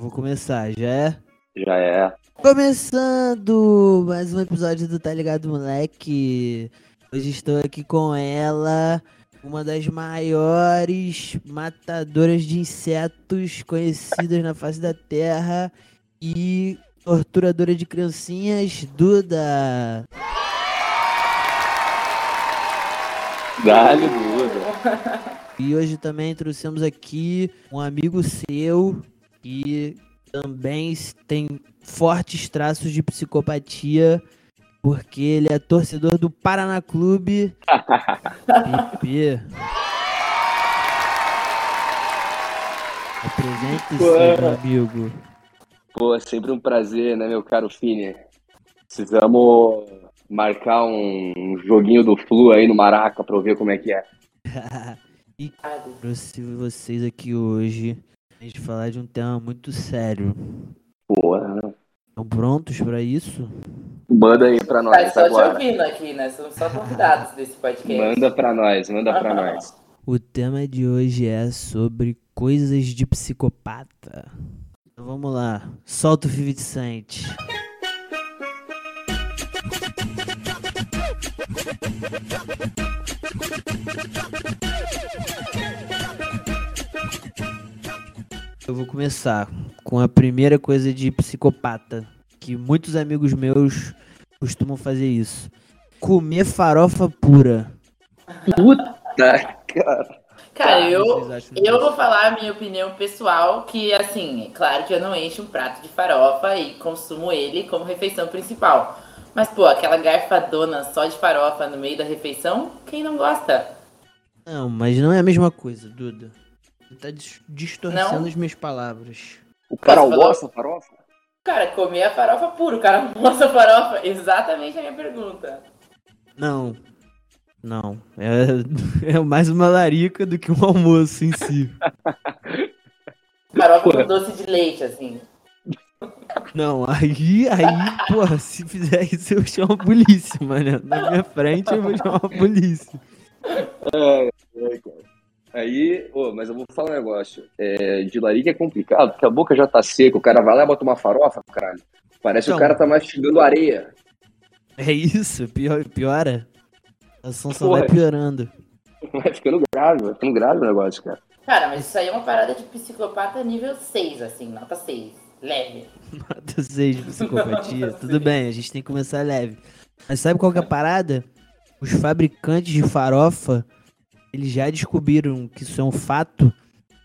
Vou começar, já é? Já é. Começando mais um episódio do Tá Ligado Moleque. Hoje estou aqui com ela, uma das maiores matadoras de insetos conhecidas na face da Terra e torturadora de criancinhas, Duda. Dá-lhe Duda. E hoje também trouxemos aqui um amigo seu que também tem fortes traços de psicopatia, porque ele é torcedor do Paraná Clube. PP. Apresente-se, meu amigo. Pô, é sempre um prazer, né, meu caro Fini? Precisamos marcar um joguinho do Flu aí no Maraca pra eu ver como é que é. e trouxe vocês aqui hoje a gente falar de um tema muito sério. Porra. Estão prontos pra isso? Manda aí pra nós Tá só agora. te ouvindo aqui, né? Somos só convidados desse podcast. Manda pra nós, manda pra nós. O tema de hoje é sobre coisas de psicopata. Então vamos lá, solta o 50 Cent. Eu vou começar com a primeira coisa de psicopata, que muitos amigos meus costumam fazer isso. Comer farofa pura. Puta, cara. Cara, eu, acham eu disso? vou falar a minha opinião pessoal, que assim, é claro que eu não encho um prato de farofa e consumo ele como refeição principal. Mas, pô, aquela garfadona só de farofa no meio da refeição, quem não gosta? Não, mas não é a mesma coisa, Duda. Tá dis- distorcendo Não? as minhas palavras. O cara da farofa? Cara, comer a farofa puro, o cara almoça a farofa. Exatamente a minha pergunta. Não. Não. É, é mais uma larica do que um almoço em si. Farofa Porra. com doce de leite, assim. Não, aí, aí, porra, se fizer isso eu chamo a polícia, mano. Na minha frente eu vou chamar a polícia. Aí, ô, mas eu vou falar um negócio. É, de larica é complicado, porque a boca já tá seca, o cara vai lá e bota uma farofa, caralho. Parece que Então. o cara tá mastigando areia. É isso, pior, piora. A ação só vai piorando. Vai ficando grave, vai ficando grave o negócio, cara. Cara, mas isso aí é uma parada de psicopata nível 6, assim, nota 6. Leve. Nota 6 de psicopatia. Tudo bem, a gente tem que começar leve. Mas sabe qual que é a parada? Os fabricantes de farofa, eles já descobriram que isso é um fato.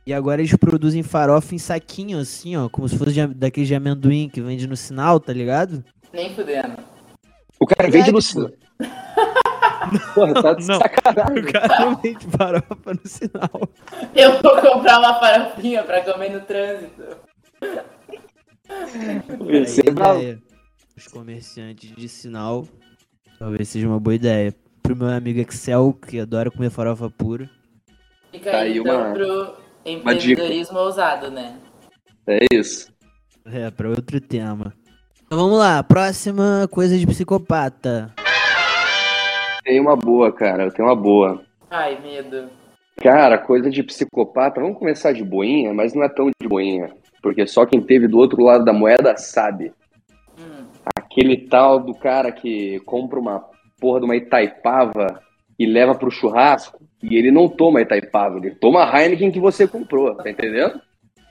E agora eles produzem farofa em saquinho, assim, ó. Como se fosse de, daquele de amendoim que vende no sinal, tá ligado? Nem fudendo. O cara vende no sinal. Porra, tá de Não. sacanagem. O cara vende farofa no sinal. Eu vou comprar uma farofinha pra comer no trânsito. Aí, é. Os comerciantes de sinal, talvez seja uma boa ideia. Pro meu amigo Excel, que adora comer farofa pura. Fica Tá aí, então uma- pro empreendedorismo ousado, né? É isso. É, pra outro tema. Então vamos lá, próxima coisa de psicopata. Tem uma boa, cara. Eu tenho uma boa. Ai, medo. Cara, coisa de psicopata. Vamos começar de boinha, mas não é tão de boinha. Porque só quem teve do outro lado da moeda sabe. Hum. Aquele tal do cara que compra uma porra de uma Itaipava e leva pro churrasco e ele não toma Itaipava, ele toma a Heineken que você comprou, tá entendendo?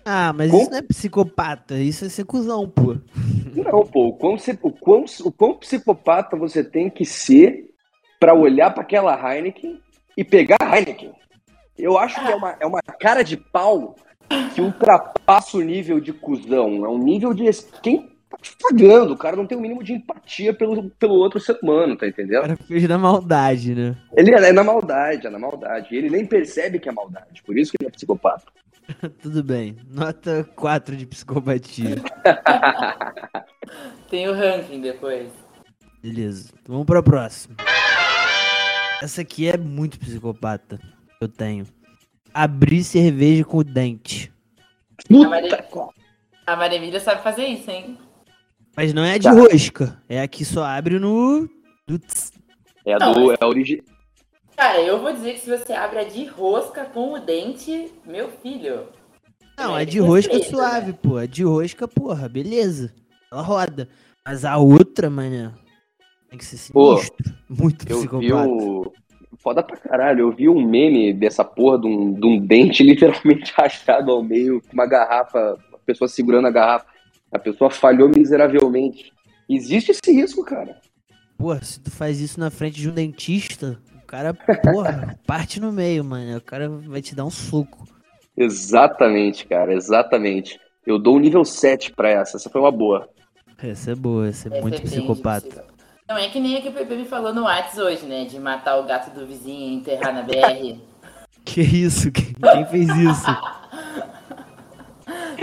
Ah, mas Com- isso não é psicopata, isso é ser cuzão, pô. Não, pô, o quão, o quão, o quão psicopata você tem que ser pra olhar pra aquela Heineken e pegar a Heineken. Eu acho que é uma, é uma cara de pau que ultrapassa o nível de cuzão. É um nível de. Quem tá te pagando? O cara não tem o mínimo de empatia pelo, pelo outro ser humano, tá O entendendo? cara fez da maldade, né? Ele é na maldade, é na maldade. Ele nem percebe que é maldade. Por isso que ele é psicopata. Tudo bem. Nota 4 de psicopatia. Tem o ranking depois. Beleza. Então vamos pra próxima. Essa aqui é muito psicopata. Eu tenho. Abrir cerveja com o dente. A Maria, a Maria Emília sabe fazer isso, hein? Mas não é a de Tá. rosca. É a que só abre no. do tss. É, a Não, do, é a origi... Cara, eu vou dizer que se você abre a de rosca com o dente, meu filho. Não, a É de rosca é suave, né? pô. A de rosca, porra, beleza. Ela roda. Mas a outra, mano, tem que ser Pô, sinistro. Muito Eu vi psicopata. o. Foda pra caralho. Eu vi um meme dessa porra de um, de um dente literalmente rachado ao meio, com uma garrafa, a pessoa segurando a garrafa. A pessoa falhou miseravelmente. Existe esse risco, cara. Porra, se tu faz isso na frente de um dentista, o cara, porra, parte no meio, mano. O cara vai te dar um soco. Exatamente, cara, exatamente. Eu dou um nível 7 pra essa. Essa foi uma boa. Essa é boa, essa é Essa muito é psicopata. Não é que nem a que o Pepe me falou no Whats hoje, né? De matar o gato do vizinho e enterrar na BR. Que isso? Quem fez isso?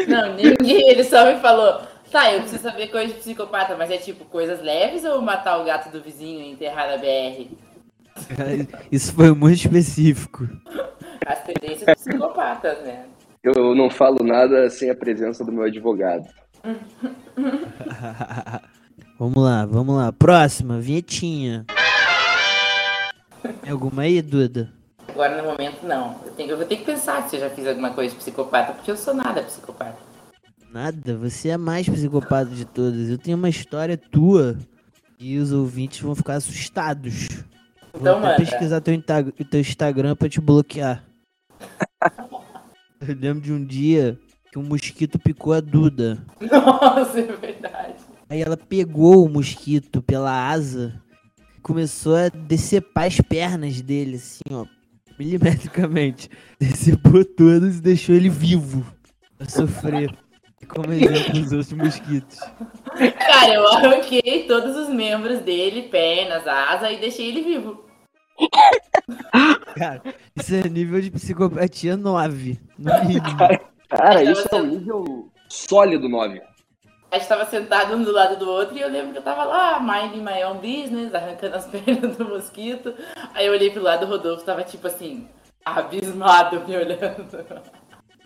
Não, ninguém. Ele só me falou. Tá, eu preciso saber coisa de psicopata, mas é tipo coisas leves ou matar o gato do vizinho e enterrar na BR? Isso foi muito específico. As tendências psicopatas, né? Eu não falo nada sem a presença do meu advogado. vamos lá, vamos lá. Próxima, vinhetinha. Tem alguma aí, Duda? Agora no momento não. Eu, tenho, eu vou ter que pensar se eu já fiz alguma coisa de psicopata, porque eu sou nada psicopata. Nada, você é a mais psicopata de todas. Eu tenho uma história tua e os ouvintes vão ficar assustados. Então Vou pesquisar teu, teu Instagram pra te bloquear. Eu lembro de um dia que um mosquito picou a Duda. Nossa, é verdade. Aí ela pegou o mosquito pela asa e começou a decepar as pernas dele, assim, ó, milimetricamente. Decepou todas e deixou ele vivo pra sofrer. Como exemplo os outros mosquitos. Cara, eu arranquei todos os membros dele, pernas, asa e deixei ele vivo. Cara, isso é nível de psicopatia 9, no mínimo. Cara, isso é um nível sólido 9. A gente tava sentado um do lado do outro e eu lembro que eu tava lá, minding my own business, arrancando as pernas do mosquito. Aí eu olhei pro lado do Rodolfo, tava tipo assim, abismado me olhando.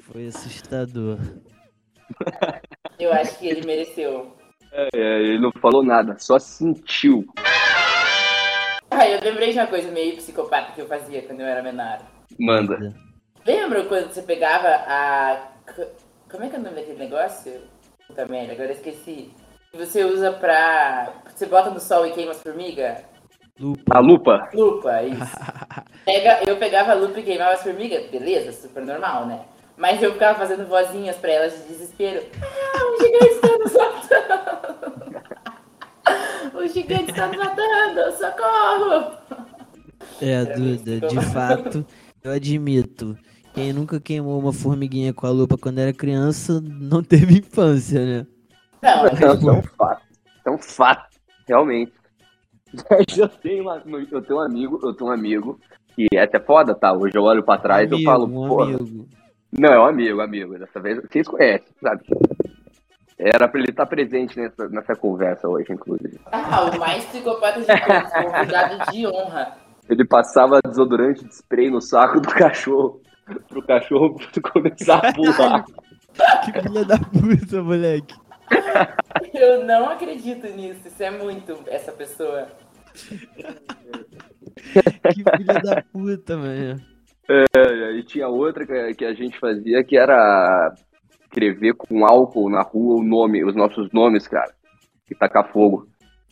Foi assustador. Eu acho que ele mereceu. É, ele não falou nada, só sentiu. Ah, eu lembrei de uma coisa meio psicopata que eu fazia quando eu era menor. Manda. Lembra quando você pegava a. Como é que é o nome daquele negócio? Puta merda, agora esqueci. Que você usa pra. Você bota no sol e queima as formigas? A lupa. Lupa, isso. Pega, eu pegava a lupa e queimava as formigas, beleza, super normal, né? Mas eu ficava fazendo vozinhas pra elas de desespero. Ah, o gigante está nos matando! O gigante está nos matando! Socorro! É, Duda, de fato, eu admito. Quem nunca queimou uma formiguinha com a lupa quando era criança não teve infância, né? Não, é um fato. É um fato, realmente. Mas eu tenho, uma- eu tenho um amigo, eu tenho um amigo que é até foda, tá? Hoje eu olho pra trás e eu falo, um pô. amigo. Não, é um amigo, amigo. Dessa vez vocês conhecem, sabe? Era pra ele estar presente nessa, nessa conversa hoje, inclusive. ah, o mais psicopata de todos, convidado de honra. Ele passava desodorante de spray no saco do cachorro pro cachorro começar a pular. Que filha da puta, moleque. Eu não acredito nisso, isso é muito essa pessoa. Que filha da puta, mano. E tinha outra que, a gente fazia que era escrever com álcool na rua o nome, os nossos nomes, cara. E tacar fogo.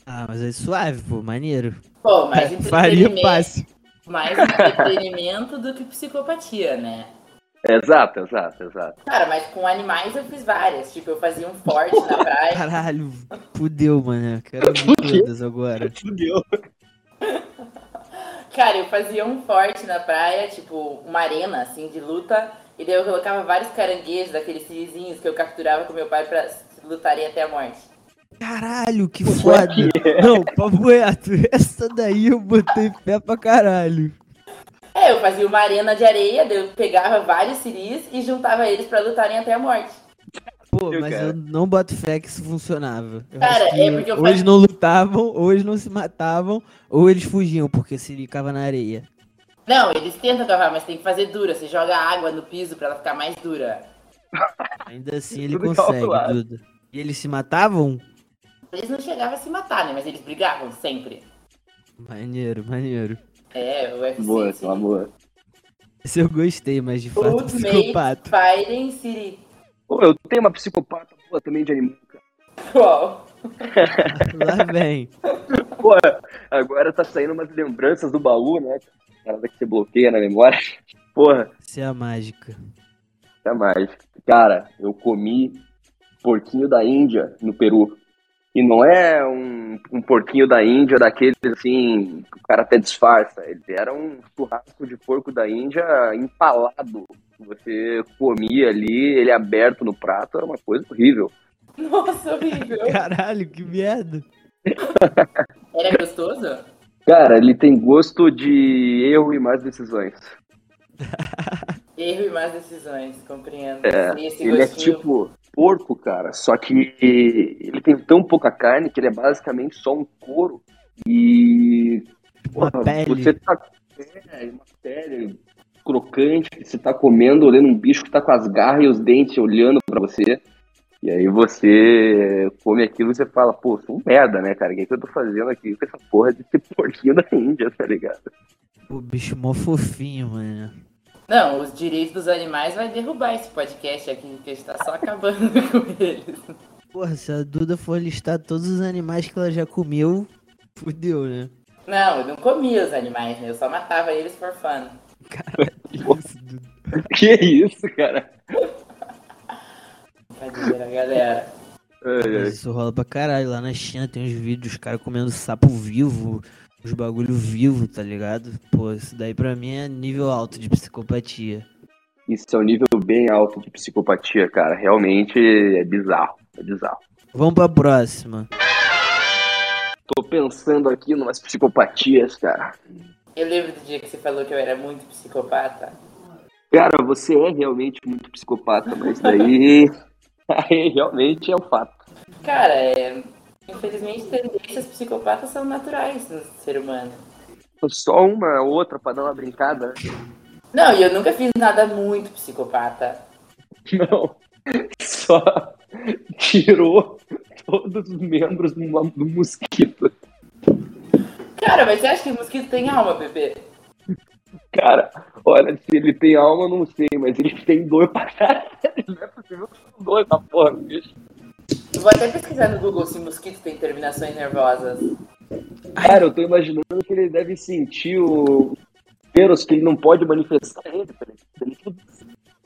Ah, mas é suave, pô, maneiro. Pô, mais Faria entretenimento, fácil. Mais entretenimento do que psicopatia, né? Exato, exato, exato. Cara, mas com animais eu fiz várias. Tipo, eu fazia um forte na praia. Caralho, fudeu, mano. Quero ouvir todas agora. Fudeu. Cara, eu fazia um forte na praia, tipo, uma arena, assim, de luta. E daí eu colocava vários caranguejos, daqueles sirizinhos que eu capturava com meu pai pra lutarem até a morte. Caralho, que foda. Não, papo reto. Essa daí eu botei fé pra caralho. É, eu fazia uma arena de areia, eu pegava vários ciris e juntava eles pra lutarem até a morte. Pô, Eu, mas cara. eu não boto fé que isso funcionava. Eu Cara, acho que é porque eu ou eles não lutavam, ou eles não se matavam, ou eles fugiam, porque se ficava na areia. Não, eles tentam cavar, mas tem que fazer dura. Você joga água no piso pra ela ficar mais dura. Ainda assim ele consegue, calculado. Duda. E eles se matavam? Eles não chegavam a se matar, né? Mas eles brigavam sempre. Maneiro, maneiro. É, o UFC. Boa, sim. uma boa. Esse eu gostei, mas de fato, Ultimate psicopata. Fighting City. Pô, eu tenho uma psicopata boa também de animal, cara. Qual? Lá vem. Pô, agora tá saindo umas lembranças do baú, né? Parada que você bloqueia na memória. Porra, Isso é a mágica. até mais. Cara, eu comi porquinho da Índia no Peru. E não é um, um porquinho da Índia daqueles assim, que o cara até disfarça. Ele era um churrasco de porco da Índia empalado. Você comia ali, ele aberto no prato, era uma coisa horrível. Nossa, horrível. Caralho, que merda. Era gostoso? Cara, ele tem gosto de erro e mais decisões. Erro e más decisões, compreendo. É, esse Ele é tipo porco, cara, só que ele tem tão pouca carne que ele é basicamente só um couro. E. Uma porra, pele. Você tá. É, uma pele crocante, que você tá comendo, olhando um bicho que tá com as garras e os dentes olhando pra você. E aí você come aquilo e você fala, pô, sou um merda, né, cara? O que, que eu tô fazendo aqui com essa porra de ser porquinho da Índia, tá ligado? O bicho mó fofinho, mano. Não, os direitos dos animais vai derrubar esse podcast aqui, porque a gente tá só acabando com eles. Porra, se a Duda for listar todos os animais que ela já comeu, fudeu, né? Não, eu não comia os animais, né? Eu só matava eles por fun. Caralho, que isso, Duda. Que isso, cara? Brincadeira, galera. Mas isso rola pra caralho. Lá na China tem uns vídeos, os caras comendo sapo vivo, os bagulho vivo, tá ligado? Pô, isso daí pra mim é nível alto de psicopatia. Isso é um nível bem alto de psicopatia, cara. Realmente é bizarro. É bizarro. Vamos pra próxima. Tô pensando aqui numas psicopatias, cara. Eu lembro do dia que você falou que eu era muito psicopata. Cara, você é realmente muito psicopata, mas daí. Aí realmente é o fato. Cara, é... infelizmente tendências psicopatas são naturais no ser humano. Só uma outra pra dar uma brincada. né? Não, e eu nunca fiz nada muito psicopata. Não. Só tirou todos os membros do, mosquito. Cara, mas você acha que o mosquito tem alma, bebê? Cara, olha, se ele tem alma, não sei, mas ele tem dor pra caralho. Não é possível que dor essa porra, bicho. Eu vou até pesquisar no Google se mosquito tem terminações nervosas. Cara, eu tô imaginando que ele deve sentir o peros que ele não pode manifestar ele, tá? Ele o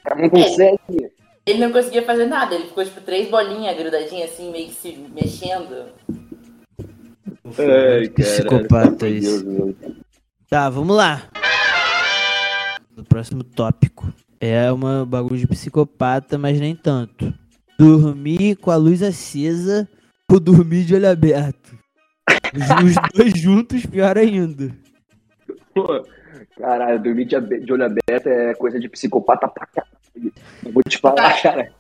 cara não consegue. Ele não conseguia fazer nada, ele ficou tipo três bolinhas grudadinhas assim, meio que se mexendo. Ai, Psicopata isso. Tá, vamos lá. O próximo tópico. É uma bagulho de psicopata, mas nem tanto. Dormir com a luz acesa ou dormir de olho aberto. Os, os dois juntos, pior ainda. Pô, Caralho, dormir de, de olho aberto é coisa de psicopata pra caralho. Eu vou te falar, cara.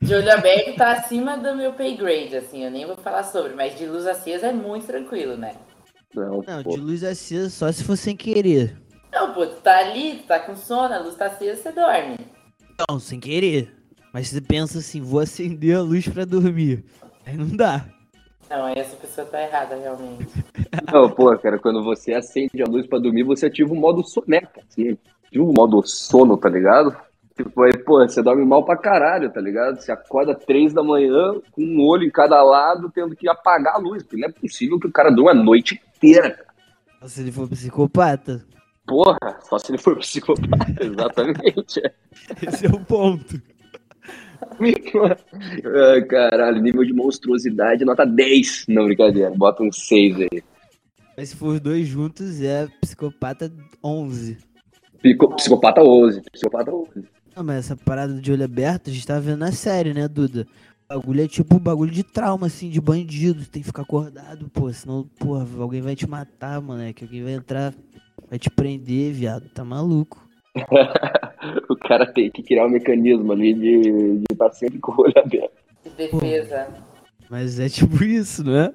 De olho aberto tá acima do meu pay grade, assim, eu nem vou falar sobre, mas de luz acesa é muito tranquilo, né? Não, Não, de luz acesa só se for sem querer. Não, pô, tu tá ali, tu tá com sono, a luz tá acesa, você dorme. Não, sem querer. Mas você pensa assim, vou acender a luz pra dormir. Aí não dá. Não, aí essa pessoa tá errada, realmente. Não, pô, cara, quando você acende a luz pra dormir, você ativa o modo soneca, assim. Ativa o modo sono, tá ligado? Tipo, aí, pô, você dorme mal pra caralho, tá ligado? Você acorda três da manhã, com um olho em cada lado, tendo que apagar a luz, porque não é possível que o cara durma a noite inteira, cara. Só Se ele for psicopata. Porra, só se ele for psicopata, exatamente. Esse é o ponto. Ai, caralho, nível de monstruosidade, nota 10. Não, brincadeira, bota um 6 aí. Mas se for os dois juntos, é psicopata 11. Pico- Psicopata 11, psicopata 11. Não, mas essa parada de olho aberto, a gente tá vendo na série, né, Duda? O bagulho é tipo um bagulho de trauma, assim, de bandido. Tem que ficar acordado, pô. Senão, porra, alguém vai te matar, moleque. Alguém vai entrar, vai te prender, viado. Tá maluco. o cara tem que criar um mecanismo ali de estar tá sempre com o olho aberto. De defesa. Mas é tipo isso, não é?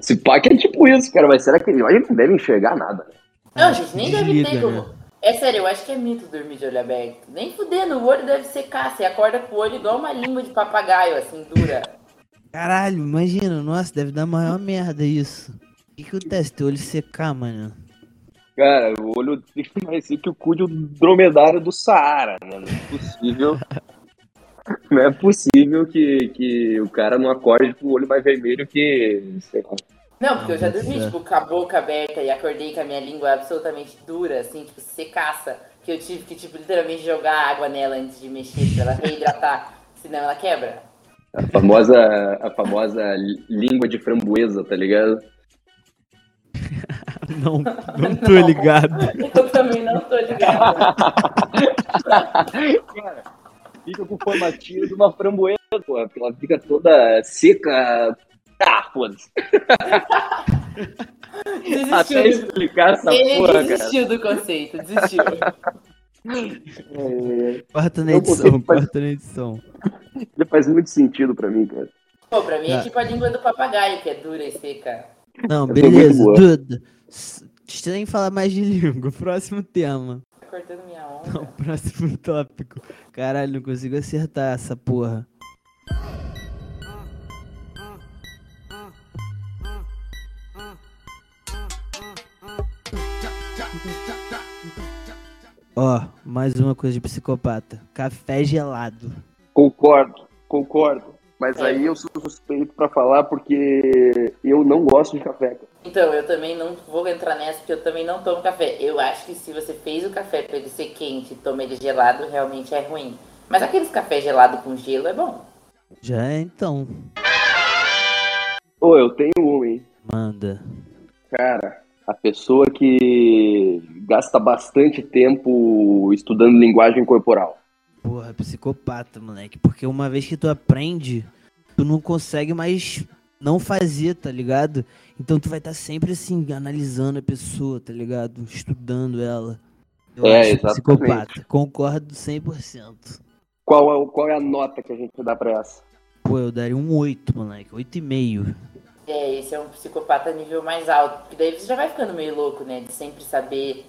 Se pá que é tipo isso, cara, mas será que ele ele não deve enxergar nada? né? Não, gente, nem deve ter como. né? É sério, eu acho que é mito dormir de olho aberto. Nem fudendo, o olho deve secar. Você acorda com o olho igual uma língua de papagaio, assim, dura. Caralho, imagina. Nossa, deve dar maior merda isso. O que que acontece? Teu olho secar, mano. Cara, o olho dele ser que o cu de um dromedário do Saara, né? Não é possível. Não é possível que, que o cara não acorde com o olho mais vermelho que. Sei lá. Não, porque eu já Nossa. dormi, tipo, com a boca aberta e acordei com a minha língua absolutamente dura, assim, tipo, secaça. Que eu tive que, tipo, literalmente jogar água nela antes de mexer pra ela reidratar, senão ela quebra. A famosa, a famosa língua de framboesa, tá ligado? Não, não tô ligado. Eu também não tô ligada. Cara, fica com o formatinho de uma framboesa, porra, porque ela fica toda seca. Ah, foda-se. Até Desistiu. explicar essa Ele porra, cara. desistiu do conceito, desistiu. É, na edição, corta na edição. Ele faz muito sentido pra mim, cara. Pô, pra mim é Ah. tipo a língua do papagaio, que é dura e seca. Não, tô beleza. Duda. Sem falar mais de língua. Próximo tema. Tá cortando minha Não, onda. próximo tópico. Caralho, não consigo acertar essa porra. Ó, mais uma coisa de psicopata. Café gelado. Concordo, concordo. Mas É. aí eu sou suspeito pra falar porque eu não gosto de café. Então, eu também não vou entrar nessa, porque eu também não tomo café. Eu acho que se você fez o café pra ele ser quente e toma ele gelado, realmente é ruim. Mas aqueles café gelado com gelo é bom. Já é então. Ô, eu tenho um, hein? Manda. Cara, a pessoa que gasta bastante tempo estudando linguagem corporal. Porra, psicopata, moleque. Porque uma vez que tu aprende, tu não consegue mais não fazer, tá ligado? Então tu vai estar sempre assim, analisando a pessoa, tá ligado? Estudando ela. Eu É, acho exatamente. psicopata. Concordo 100%. Qual é, o- qual é a nota que a gente dá pra essa? Pô, eu daria um 8, moleque. 8,5. É, esse é um psicopata nível mais alto. Porque daí você já vai ficando meio louco, né? De sempre saber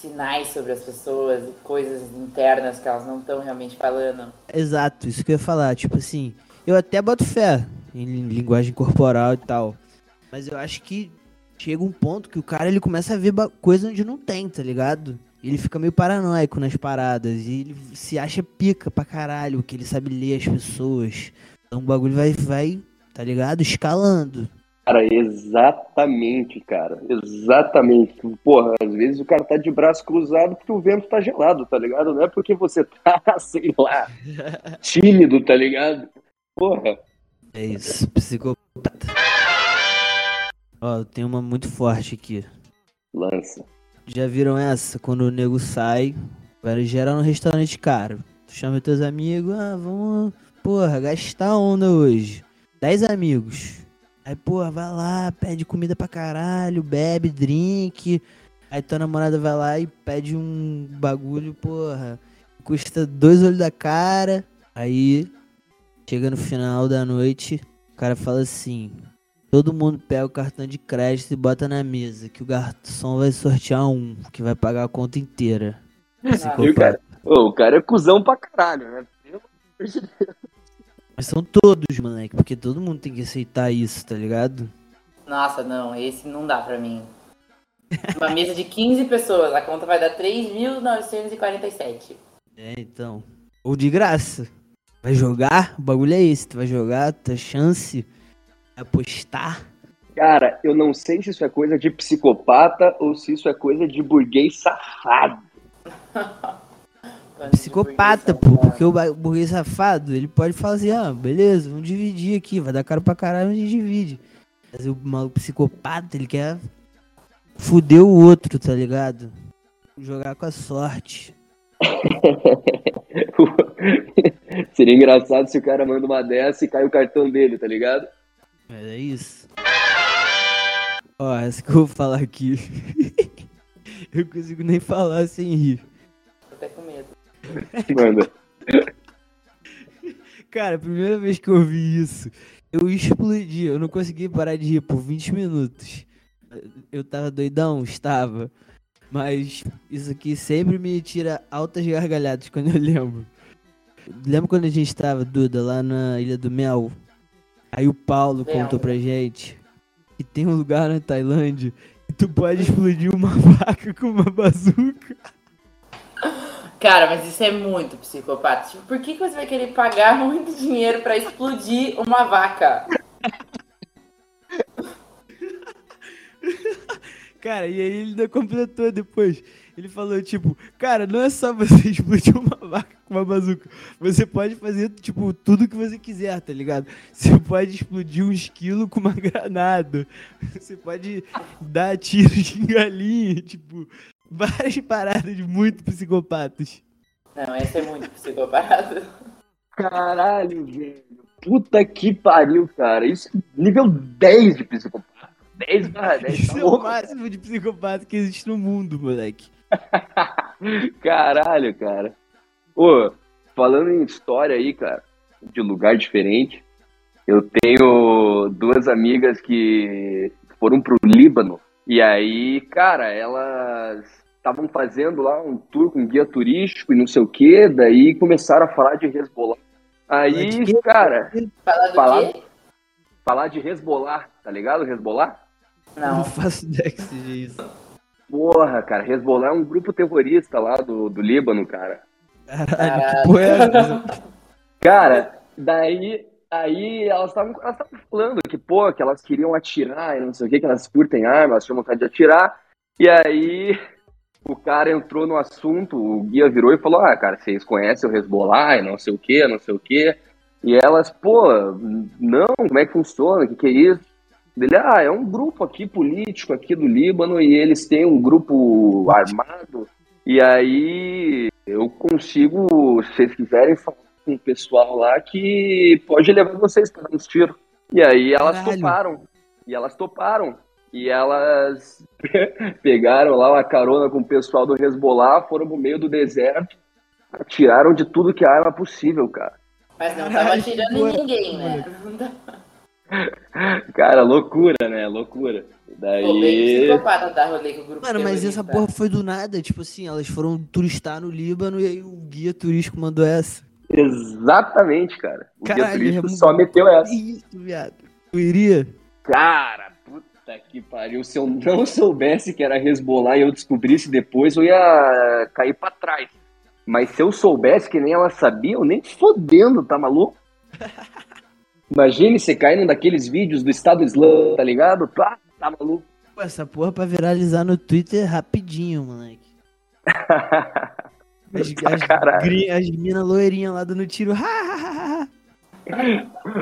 sinais sobre as pessoas e coisas internas que elas não estão realmente falando. Exato, isso que eu ia falar. Tipo assim, eu até boto fé em linguagem corporal e tal. Mas eu acho que chega um ponto que o cara ele começa a ver coisa onde não tem, tá ligado? Ele fica meio paranoico nas paradas e ele se acha pica pra caralho, que ele sabe ler as pessoas. Então o bagulho vai, vai, tá ligado? Escalando. Cara, exatamente, cara. Exatamente. Porra, às vezes o cara tá de braço cruzado porque o vento tá gelado, tá ligado? Não é porque você tá, sei lá, tímido, tá ligado? Porra. É isso, psicopata. Ó, tem uma muito forte aqui. Lança. Já viram essa? Quando o nego sai, vai geral no restaurante caro. Tu chama teus amigos, ah, vamos, porra, gastar onda hoje. Dez amigos. Aí, porra, vai lá, pede comida pra caralho, bebe, drink. Aí tua namorada vai lá e pede um bagulho, porra, custa dois olhos da cara. Aí, chega no final da noite, o cara fala assim: Todo mundo pega o cartão de crédito e bota na mesa, que o garçom vai sortear um, que vai pagar a conta inteira. E o cara, Ô, o cara é cuzão pra caralho, né? São todos, moleque, porque todo mundo tem que aceitar isso, tá ligado? Nossa, não, esse não dá pra mim. Uma mesa de 15 pessoas, a conta vai dar 3.947. É, então. Ou de graça. Vai jogar? O bagulho é esse. Tu vai jogar, tua chance é apostar. Cara, eu não sei se isso é coisa de psicopata ou se isso é coisa de burguês safado. Psicopata, pô, porque o burguês safado, ele pode falar assim, ah, beleza, vamos dividir aqui, vai dar caro pra caralho, a gente divide. Mas o maluco psicopata, ele quer fuder o outro, tá ligado? Jogar com a sorte. Seria engraçado se o cara manda uma dessa e cai o cartão dele, tá ligado? Mas é isso. Ó, essa que eu vou falar aqui. eu consigo nem falar sem rir. Manda. Cara, a primeira vez que eu ouvi isso, eu explodi. Eu não consegui parar de rir por 20 minutos. Eu tava doidão? Estava. Mas isso aqui sempre me tira altas gargalhadas quando eu lembro. Lembra quando a gente tava, Duda, lá na Ilha do Mel? Aí o Paulo Lembro. contou pra gente que tem um lugar na Tailândia que tu pode explodir uma vaca com uma bazuca. Cara, mas isso é muito psicopata. Tipo, por que, que você vai querer pagar muito dinheiro pra explodir uma vaca? Cara, e aí ele ainda completou depois. Ele falou, tipo, cara, não é só você explodir uma vaca com uma bazuca. Você pode fazer, tipo, tudo que você quiser, tá ligado? Você pode explodir um esquilo com uma granada. Você pode dar tiros em galinha, tipo, várias paradas de muito psicopatas. Não, esse é muito psicopata. Caralho, velho. Puta que pariu, cara. Isso é nível 10 de psicopata. 10 barra 10. Isso Tá é o máximo de psicopata que existe no mundo, moleque. Caralho, cara. Ô, falando em história aí, cara, de lugar diferente, eu tenho duas amigas que foram pro Líbano. E aí, cara, elas estavam fazendo lá um tour com guia turístico e não sei o quê, daí começaram a falar de Hezbollah. Aí, De? Falar cara, do Falar- quê? falar de Hezbollah, tá ligado? Hezbollah? Não Não. faço ideia que seja isso. Porra, cara, Hezbollah é um grupo terrorista lá do, do Líbano, cara. Caralho, que porra é? Cara, daí aí elas estavam elas falando que, pô, que elas queriam atirar e não sei o que, que elas curtem arma, elas tinham vontade de atirar. E aí o cara entrou no assunto, o guia virou e falou: Ah, cara, vocês conhecem o Hezbollah e não sei o que, não sei o que. E elas, pô, não, como é que funciona? O que, que é isso? Ele, ah, é um grupo aqui político aqui do Líbano e eles têm um grupo armado. E aí eu consigo, se vocês quiserem, falar com o pessoal lá que pode levar vocês para dar uns tiros. E aí elas Caralho. toparam. E elas toparam. E elas pegaram lá uma carona com o pessoal do Hezbollah, foram pro meio do deserto, atiraram de tudo que arma possível, cara. Mas não tava atirando em ninguém, né? Cara, loucura, né? Loucura. Pô, bem Daí. psicopata dar rolê com o grupo Mano, mas essa porra foi do nada, tipo assim, elas foram turistar no Líbano e aí o guia turístico mandou essa. Exatamente, cara. O guia Caralho, turístico é só meteu essa. Isso, viado. Eu iria? Cara, puta que pariu. Se eu não soubesse que era Hezbollah e eu descobrisse depois, eu ia cair pra trás. Mas se eu soubesse que nem ela sabia, eu nem fodendo, tá maluco? Imagine você cair num daqueles vídeos do Estado Islâmico, tá ligado? Pá, tá maluco? Pô, essa porra pra viralizar no Twitter rapidinho, moleque. As, as, Caralho. gri- as minas loirinhas lá dando tiro.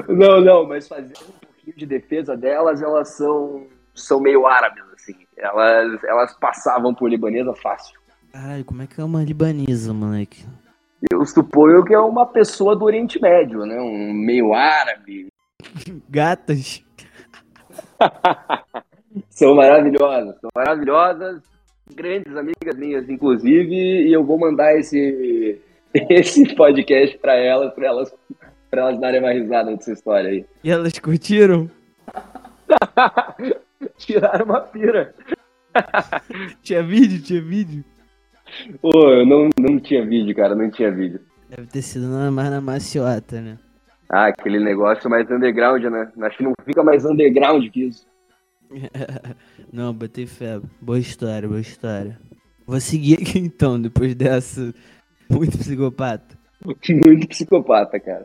Não, não, mas fazendo um pouquinho de defesa delas, elas são, são meio árabes, assim. Elas, elas passavam por libanesa fácil. Caralho, como é que é uma libanesa, moleque? Eu suponho que é uma pessoa do Oriente Médio, né? Um meio árabe. Gatas? São maravilhosas, são maravilhosas, grandes amigas minhas, inclusive, e eu vou mandar esse, esse podcast pra elas, pra elas, pra elas darem uma risada nessa história aí. E elas curtiram? Tiraram uma pira. Tinha vídeo? Tinha vídeo? Pô, eu não, não tinha vídeo, cara, não tinha vídeo. Deve ter sido na- mais na maciota, né? Ah, aquele negócio mais underground, né? Acho que não fica mais underground que isso. Não, botei fé. Boa história, boa história. Vou seguir aqui então, depois dessa. Muito psicopata. Muito psicopata, cara.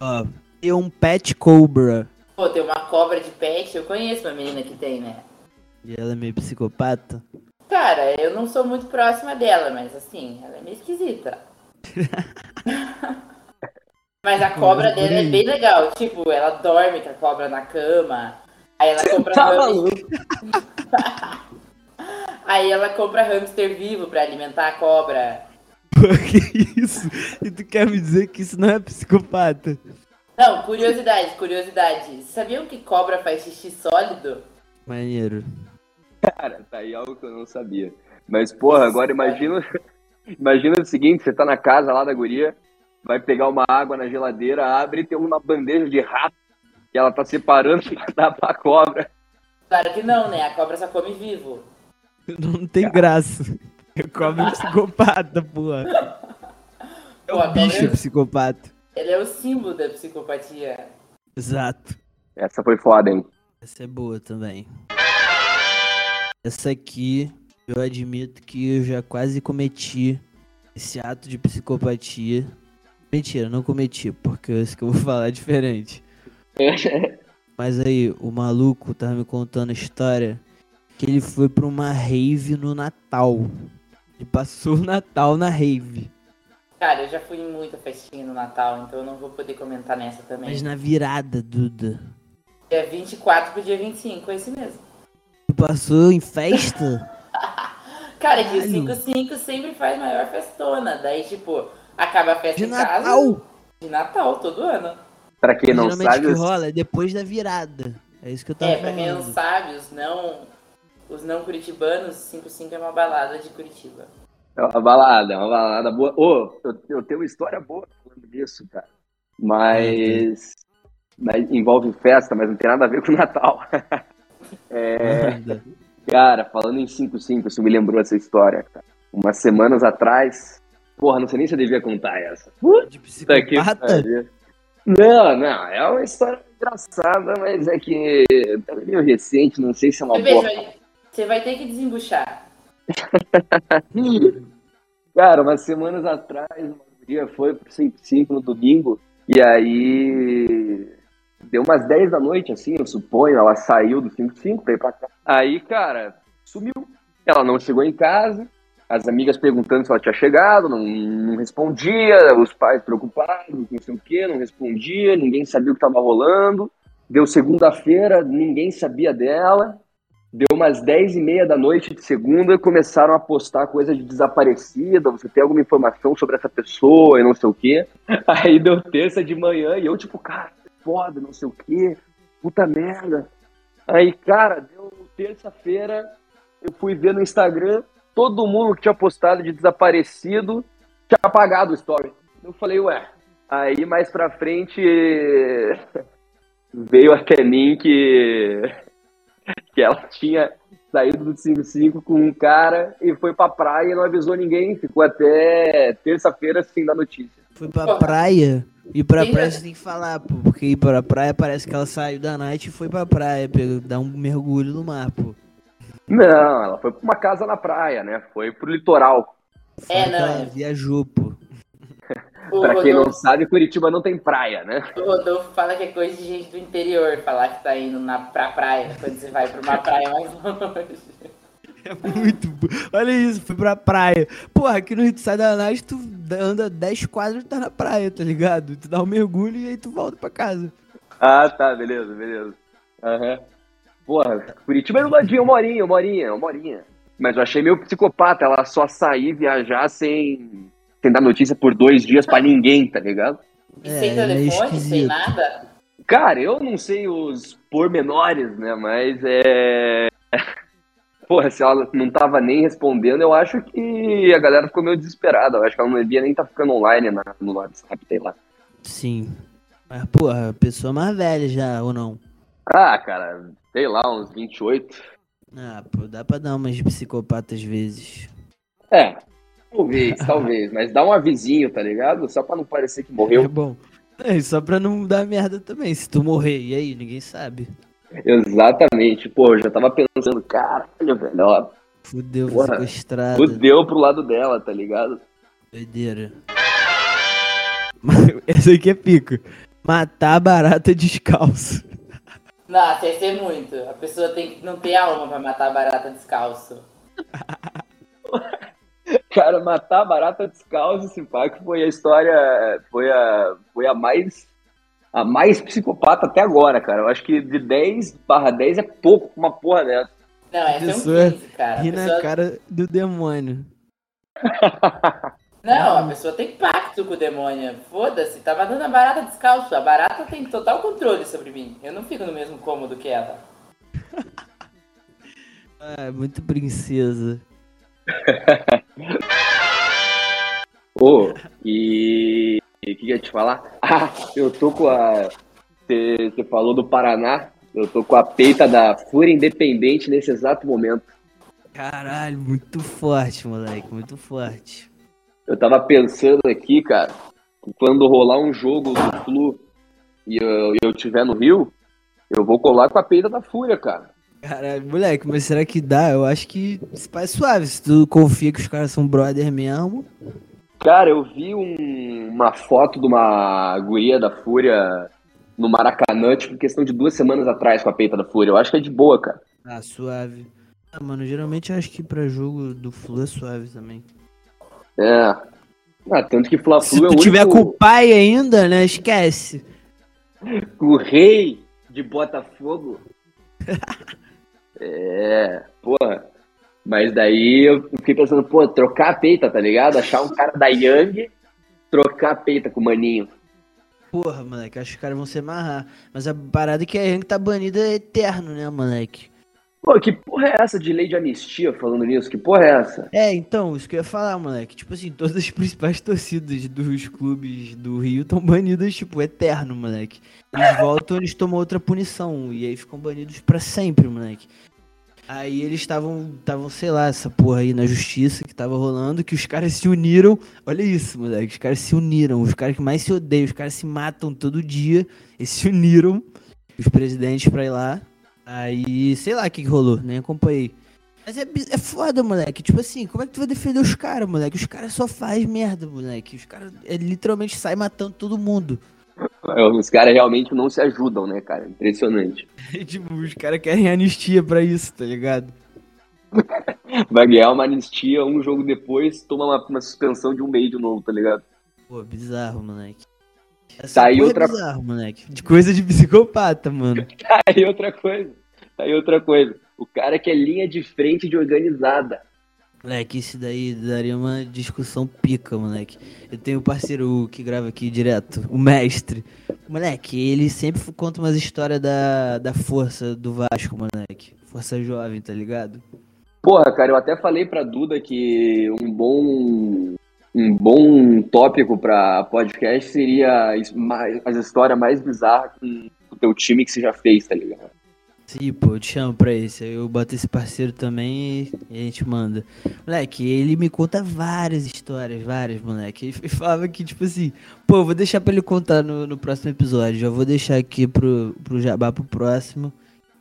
Ó, tem um pet cobra. Pô, tem uma cobra de pet, eu conheço uma menina que tem, né? E ela é meio psicopata. Cara, eu não sou muito próxima dela, mas assim, ela é meio esquisita. mas a cobra dela é bem legal. Tipo, ela dorme com a cobra na cama. Aí ela compra Tá hamster. Aí ela compra hamster vivo pra alimentar a cobra. Que isso? E tu quer me dizer que isso não é psicopata? Não, curiosidade, curiosidade. Sabiam que cobra faz xixi sólido? Maneiro. Cara, tá aí algo que eu não sabia. Mas, porra, agora imagina. Imagina o seguinte: você tá na casa lá da guria, vai pegar uma água na geladeira, abre e tem uma bandeja de rato que ela tá separando pra dar pra cobra. Claro que não, né? A cobra só come vivo. Não tem graça. Eu como psicopata, porra. É Pô, a o cobra bicho é- psicopata. Ele é o símbolo da psicopatia. Exato. Essa foi foda, hein? Essa é boa também. essa aqui eu admito que eu já quase cometi esse ato de psicopatia. Mentira, não cometi, porque isso que eu vou falar é diferente. Mas aí, o maluco tava me contando a história que ele foi pra uma rave no Natal. Ele passou o Natal na rave. Cara, eu já fui em muita festinha no Natal, então eu não vou poder comentar nessa também. Mas na virada, Duda. Dia 24 pro dia 25, é esse mesmo. Tu passou em festa? Cara, dia Caralho. 5-5 sempre faz maior festona. Daí, tipo, acaba a festa De em casa. Natal? De Natal, todo ano. Pra quem não Geralmente sabe, que rola é depois da virada. É isso que eu tava É, pra quem não sabe, os não, os não curitibanos, 5-5 é uma balada de Curitiba. é uma balada, é uma balada boa. Ô, eu, eu tenho uma história boa falando disso, cara. Mas, mas envolve festa, mas não tem nada a ver com o Natal. É. Cara, falando em 5-5, isso me lembrou essa história, cara. Umas semanas atrás. Porra, não sei nem se eu devia contar essa. De Puta que psicopata? pariu. Não, não, é uma história engraçada, mas é que é meio recente, não sei se é uma Bebê, boa. você vai ter que desembuchar. Cara, umas semanas atrás, uma guria foi pro 5 no domingo, e aí deu umas 10 da noite, assim, eu suponho, ela saiu do 5-5 pra ir pra cá. Aí, cara, sumiu. Ela não chegou em casa, as amigas perguntando se ela tinha chegado, não, não respondia, os pais preocupados, não sei o que, não respondia, ninguém sabia o que tava rolando. Deu segunda-feira, ninguém sabia dela. Deu umas 10 e meia da noite de segunda, começaram a postar coisa de desaparecida, você tem alguma informação sobre essa pessoa e não sei o quê. Aí deu terça de manhã e eu, tipo, cara, foda, não sei o quê, puta merda. Aí, cara, deu terça-feira, eu fui ver no Instagram, todo mundo que tinha postado de desaparecido tinha apagado o story. Eu falei, ué. Aí mais pra frente veio até mim que que ela tinha saído do 55 com um cara e foi pra praia e não avisou ninguém. Ficou até terça-feira sem dar notícia. Foi pra praia. E pra Sim, praia você tem que falar, pô. Porque ir pra praia parece que ela saiu da night e foi pra praia. pegou- Dar um mergulho no mar, pô. Não, ela foi pra uma casa na praia, né? Foi pro litoral. É, não. ela viajou, pô. Pra quem não Rodolfo, sabe, Curitiba não tem praia, né? o Rodolfo fala que é coisa de gente do interior, falar que tá indo na, pra praia, quando você vai pra uma praia mais longe. É muito. Olha isso, fui pra praia. Porra, aqui no Rio tu sai da tu anda 10 quadros e tá na praia, tá ligado? Tu dá um mergulho e aí tu volta pra casa. Ah, tá, beleza, beleza. Aham. Porra, Curitiba é no ladinho, uma horinha, uma horinha, uma horinha. Mas eu achei meio psicopata ela só sair, viajar sem, sem dar notícia por dois dias pra ninguém, tá ligado? E É, sem é telefone, sem esquisito. nada. Cara, eu não sei os pormenores, né? Mas é. Porra, se ela não tava nem respondendo, eu acho que a galera ficou meio desesperada. Eu acho que ela não devia nem estar ficando online na, no WhatsApp, sei lá. Sim. Mas, porra, pessoa mais velha já, ou não? Ah, cara, sei lá, uns 28. Ah, pô, dá pra dar umas de psicopata às vezes. É, talvez, talvez. Mas dá um avisinho, tá ligado? Só pra não parecer que É morreu. bom. É, só pra não dar merda também. Se tu morrer, e aí? Ninguém sabe. Exatamente. Pô, eu já tava pensando, caralho, velho, ó, Fudeu, Porra, sequestrada. fudeu pro lado dela, tá ligado? Doideira. Essa aqui é pico. Matar barata descalço. Nossa, ia ser muito. A pessoa tem que não ter alma pra matar a barata descalço. Cara, matar a barata descalço, esse que foi a história, foi a, foi a mais, a mais psicopata até agora, cara. Eu acho que de 10 barra 10 é pouco pra uma porra dessa. Não, essa é Pessoa um 15, cara. A Ri na pessoa- cara do demônio. Não, a pessoa tem pacto com o demônio. Foda-se, tava dando a barata descalço. A barata tem total controle sobre mim. Eu não fico no mesmo cômodo que ela. Ah, muito princesa. Ô, e o que, que eu ia te falar? Ah, eu tô com a. Você falou do Paraná, eu tô com a peita da Fúria Independente nesse exato momento. Caralho, muito forte, moleque. Muito forte. Eu tava pensando aqui, cara, quando rolar um jogo do Flu e eu, eu tiver no Rio, eu vou colar com a peita da Fúria, cara. Caralho, moleque, mas será que dá? Eu acho que pai é suave. Se tu confia que os caras são brother mesmo. Cara, eu vi um- uma foto de uma guria da Fúria no Maracanã, tipo, questão de duas semanas atrás com a peita da Fúria. Eu acho que é de boa, cara. Ah, suave. Ah, mano, geralmente eu acho que pra jogo do Flu é suave também. É. Ah, tanto que Se Fla-Flu é tu o tiver com o pai ainda, né? Esquece. o rei de Botafogo. é, porra. Mas daí eu fiquei pensando, pô, trocar a peita, tá ligado? Achar um cara da Young, trocar a peita com o maninho. Porra, moleque, acho que os caras vão se amarrar. Mas a parada é que a Yang tá banida é eterno, né, moleque? Pô, que porra é essa de lei de anistia falando nisso? Que porra é essa? É, então, isso que eu ia falar, moleque. Tipo assim, todas as principais torcidas dos clubes do Rio estão banidas, tipo, eterno, moleque. Eles voltam, eles tomam outra punição. E aí ficam banidos pra sempre, moleque. Aí eles estavam, estavam, sei lá, essa porra aí na justiça que tava rolando, que os caras se uniram. Olha isso, moleque. Os caras se uniram. Os caras que mais se odeiam, os caras se matam todo dia. Eles se uniram, os presidentes, pra ir lá. Aí, sei lá o que, que rolou, nem acompanhei. Mas é, é foda, moleque. Tipo assim, como é que tu vai defender os caras, moleque? Os caras só faz merda, moleque. Os caras é, literalmente saem matando todo mundo. Os caras realmente não se ajudam, né, cara? Impressionante. tipo, os caras querem anistia pra isso, tá ligado? Vai ganhar uma anistia um jogo depois, toma uma, uma suspensão de um mês de novo, tá ligado? Pô, bizarro, moleque. Essa Tá aí outra- é bizarro, moleque. De coisa de psicopata, mano. Aí outra coisa. Aí outra coisa. O cara que é linha de frente de organizada. Moleque, isso daí daria uma discussão pica, moleque. Eu tenho um parceiro que grava aqui direto, o mestre. Moleque, ele sempre conta umas histórias da, da força do Vasco, moleque. Força jovem, tá ligado? Porra, cara, eu até falei pra Duda que um bom um bom tópico pra podcast seria as, histórias mais bizarras com o teu time que você já fez, tá ligado? Sim, pô, eu te chamo pra esse. Aí Eu boto esse parceiro também e a gente manda. Moleque, ele me conta várias histórias, várias, moleque. Ele falava que, tipo assim, pô, vou deixar pra ele contar no, no próximo episódio. Já vou deixar aqui pro, pro Jabá pro próximo.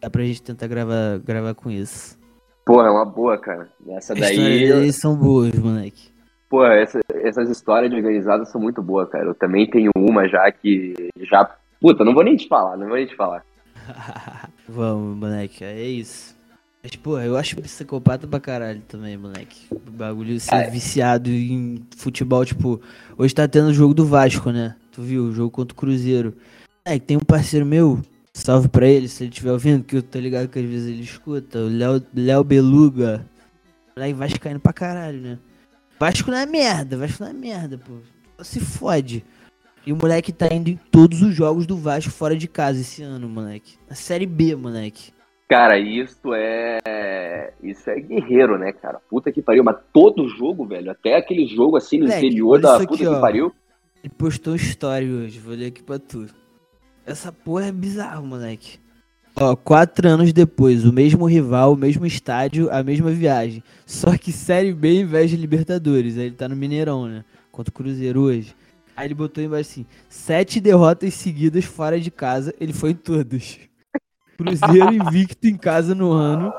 Dá pra gente tentar gravar, gravar com isso. Porra, é uma boa, cara. Essa As daí. são boas, moleque. Pô, essa- essas histórias de organizadas são muito boas, cara. Eu também tenho uma já que já. Puta, não vou nem te falar, não vou nem te falar. Vamos, moleque, é isso. Mas, pô, eu acho psicopata pra caralho também, moleque. O bagulho ser É. viciado em futebol, tipo, hoje tá tendo o jogo do Vasco, né? Tu viu? O jogo contra o Cruzeiro. É, tem um parceiro meu, salve pra ele, se ele estiver ouvindo, que eu tô ligado que às vezes ele escuta, o Léo, Léo Beluga. Moleque, Vascaíno pra caralho, né? Vasco não é merda, Vasco não é merda, pô. Se fode. E o moleque tá indo em todos os jogos do Vasco fora de casa esse ano, moleque. Na Série B, moleque. Cara, isso é. Isso é guerreiro, né, cara? Puta que pariu. Mas todo jogo, velho, até aquele jogo assim no Moleque, interior da puta aqui, que ó. pariu. Ele postou um story hoje, vou ler aqui pra tu. Essa porra é bizarro, moleque. Ó, quatro anos depois, o mesmo rival, o mesmo estádio, a mesma viagem. Só que Série B em vez de Libertadores. Aí ele tá no Mineirão, né? Contra o Cruzeiro hoje. Aí ele botou embaixo assim: sete derrotas seguidas fora de casa, ele foi em todas. Cruzeiro invicto em casa no ano.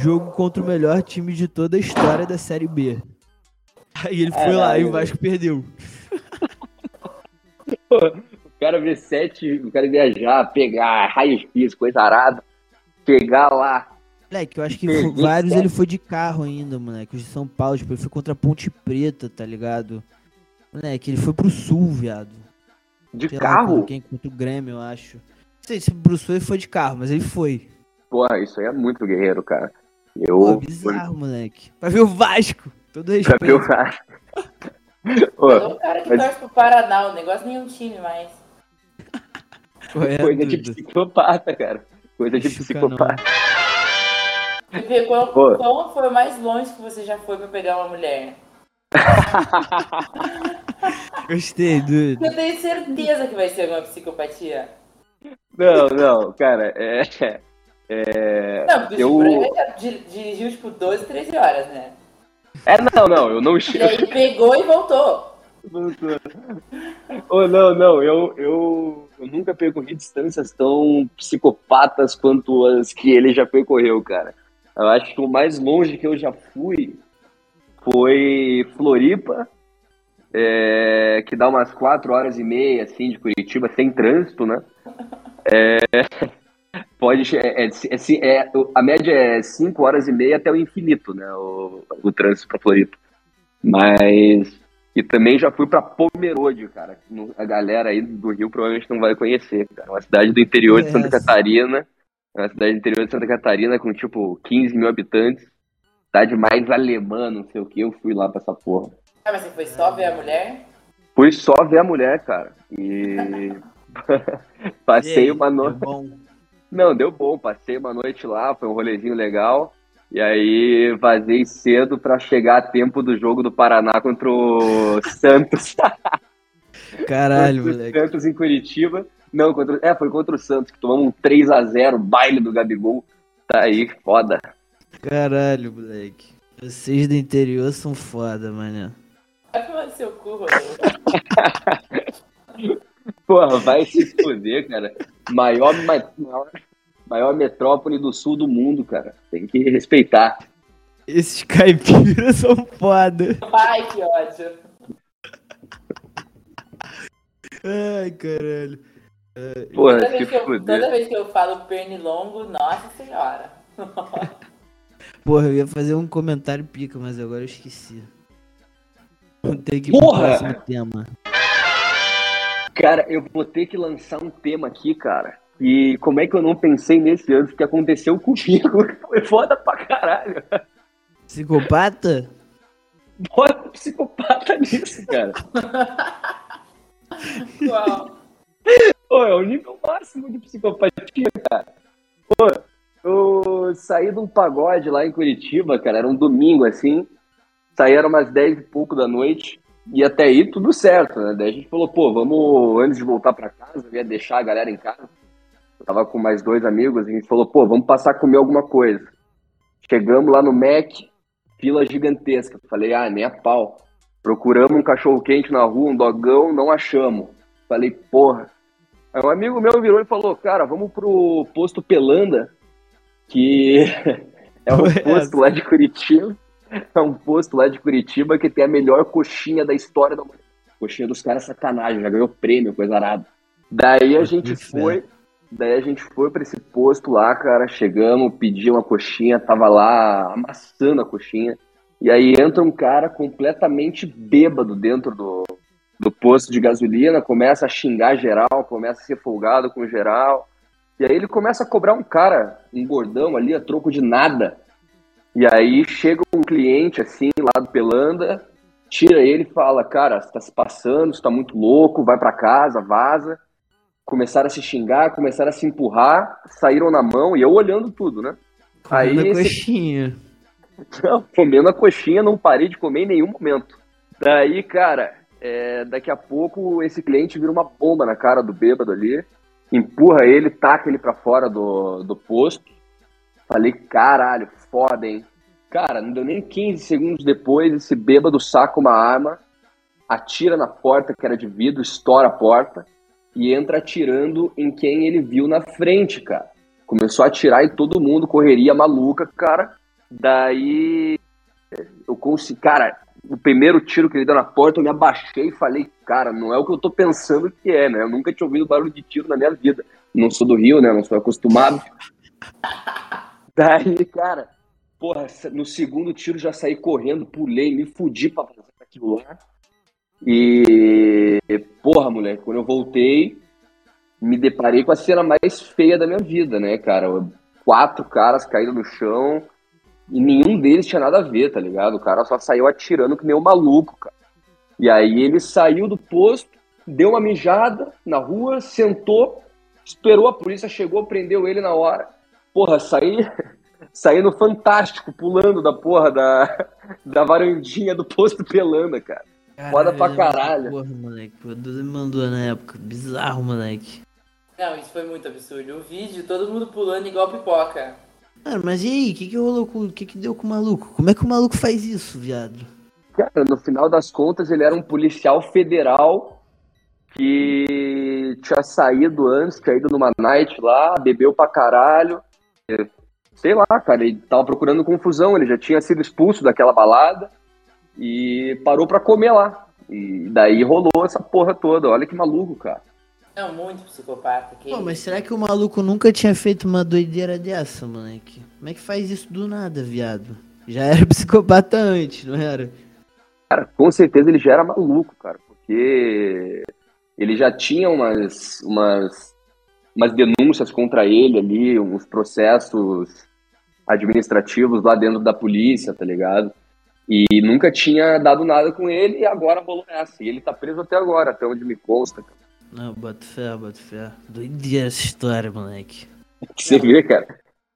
Jogo contra o melhor time de toda a história da Série B. Aí ele foi lá e o. Vasco perdeu. O cara vê sete, o cara viajar, pegar raio-x, coisa arada, chegar lá. Moleque, eu acho que vários ele foi de carro ainda, moleque. Os de São Paulo, tipo, ele foi contra a Ponte Preta, tá ligado? Moleque, ele foi pro sul, viado. De Sei lá, carro? contra quem contra o Grêmio, eu acho. Não sei se pro sul ele foi de carro, mas ele foi. Porra, isso aí é muito guerreiro, cara. Eu. Pô, bizarro, moleque. Vai ver o Vasco. Todo Pra respeito. ver o cara. Ô, Eu sou um cara que mas- torce pro Paraná, o negócio nenhum time mais. É coisa de psicopata, cara. Coisa de não. psicopata. E ver qual, Pô. qual foi o mais longe que você já foi pra pegar uma mulher? Gostei, dude. Eu tenho certeza que vai ser alguma psicopatia. Não, não, cara, é. É. Não, porque Eu- o Chico já di- dirigiu tipo 12, 13 horas, né? É, não, não, eu não E chego. aí pegou e voltou. Oh, não, não, eu, eu, eu nunca percorri distâncias tão psicopatas quanto as que ele já percorreu, cara. Eu acho que o mais longe que eu já fui foi Floripa, é, que dá umas quatro horas e meia, assim, de Curitiba, sem trânsito, né? É, pode, é, é, é, é a média é cinco horas e meia até o infinito, né? O, o trânsito para Floripa. Mas e também já fui para Pomerode, cara. A galera aí do Rio provavelmente não vai conhecer, cara. Uma cidade do interior de Santa Catarina. Uma cidade do interior de Santa Catarina com, tipo, 15 mil habitantes. Cidade mais alemã, não sei o que. Eu fui lá pra essa porra. Ah, mas você foi só ver a mulher? Fui só ver a mulher, cara. E. Passei aí, uma noite. Não, deu bom. Passei uma noite lá, foi um rolezinho legal. E aí vazei cedo para chegar a tempo do jogo do Paraná contra o Santos. Caralho, moleque. Santos em Curitiba. Não, contra, é, foi contra o Santos, que tomamos um 3x0, baile do Gabigol. Tá aí, foda. Caralho, moleque. Vocês do interior são foda, mano. Vai tomar seu cu, Porra, vai se fuder, cara. Maior, maior maior metrópole do sul do mundo, cara. Tem que respeitar. Esses caipiras são foda. Ai, que ódio. Ai, caralho. Porra, toda, vez que eu, toda vez que eu falo pernilongo, nossa senhora. Porra, eu ia fazer um comentário pica, mas agora eu esqueci. Vou ter que Porra! tema. Cara, eu vou ter que lançar um tema aqui, cara. E como é que eu não pensei nesse antes que aconteceu comigo? Foi foda pra caralho. Psicopata? Bota psicopata nisso, cara. Uau. Pô, é o nível máximo de psicopatia, cara. Pô, eu saí de um pagode lá em Curitiba, cara, era um domingo assim. Saí era umas 10 e pouco da noite. E até aí tudo certo, né? Daí a gente falou, pô, vamos, antes de voltar pra casa, ia deixar a galera em casa eu tava com mais dois amigos e a gente falou, pô, vamos passar a comer alguma coisa. Chegamos lá no Mac, fila gigantesca. Falei, ah, nem a pau. Procuramos um cachorro quente na rua, um dogão, não achamos. Falei, porra. Aí um amigo meu virou e falou, cara, vamos pro posto Pelanda, que é um posto lá de Curitiba. É um posto lá de Curitiba que tem a melhor coxinha da história da humanidade. Coxinha dos caras sacanagem, já ganhou prêmio, coisa arada. Daí a gente foi, Daí a gente foi para esse posto lá, cara, chegamos, pedi uma coxinha, tava lá amassando a coxinha. E aí entra um cara completamente bêbado dentro do, do posto de gasolina, começa a xingar geral, começa a ser folgado com geral. E aí ele começa a cobrar um cara, um gordão ali, a troco de nada. E aí chega um cliente assim, lá do Pelanda, tira ele e fala, cara, você tá se passando, você tá muito louco, vai para casa, vaza começaram a se xingar, começaram a se empurrar, saíram na mão e eu olhando tudo, né? Comendo Aí, a coxinha. Não, comendo a coxinha, não parei de comer em nenhum momento. Daí, cara, é, daqui a pouco esse cliente vira uma bomba na cara do bêbado ali, empurra ele, taca ele pra fora do, do posto. Falei, caralho, foda, hein? Cara, não deu nem 15 segundos depois, esse bêbado saca uma arma, atira na porta que era de vidro, estoura a porta e entra atirando em quem ele viu na frente, cara. Começou a atirar em todo mundo, correria maluca, cara. Daí eu consegui, cara, o primeiro tiro que ele deu na porta, eu me abaixei e falei, cara, não é o que eu tô pensando que é, né? Eu nunca tinha ouvido barulho de tiro na minha vida. Não sou do Rio, né? Não sou acostumado. Daí, cara, porra, no segundo tiro já saí correndo, pulei, me fudi pra fazer aquilo lá. E, porra, moleque, quando eu voltei, me deparei com a cena mais feia da minha vida, né, cara? Quatro caras caíram no chão e nenhum deles tinha nada a ver, tá ligado? O cara só saiu atirando que nem um maluco, cara. E aí ele saiu do posto, deu uma mijada na rua, sentou, esperou a polícia, chegou, prendeu ele na hora. Porra, saí, saí no Fantástico, pulando da porra da, da varandinha do posto Pelanda, cara. Caralho, Foda pra caralho. Porra, moleque. O Dudu me mandou na época. Bizarro, moleque. Não, isso foi muito absurdo. O vídeo, todo mundo pulando igual pipoca. Cara, mas e aí? O que que rolou com... O que que deu com o maluco? Como é que o maluco faz isso, viado? Cara, no final das contas, ele era um policial federal que tinha saído antes, ido numa night lá, bebeu pra caralho. Sei lá, cara, ele tava procurando confusão, ele já tinha sido expulso daquela balada e parou pra comer lá. E daí rolou essa porra toda. Olha que maluco, cara. Não, muito psicopata. Que... Pô, mas será que o maluco nunca tinha feito uma doideira dessa, moleque? Como é que faz isso do nada, viado? Já era psicopata antes, não era? Cara, com certeza ele já era maluco, cara, porque ele já tinha umas, umas, umas denúncias contra ele ali, uns processos administrativos lá dentro da polícia, tá ligado? E nunca tinha dado nada com ele e agora rolou essa. E ele tá preso até agora, até onde me consta. Cara. Não, bota fé, bota fé. Doideira essa história, moleque. Você vê, cara?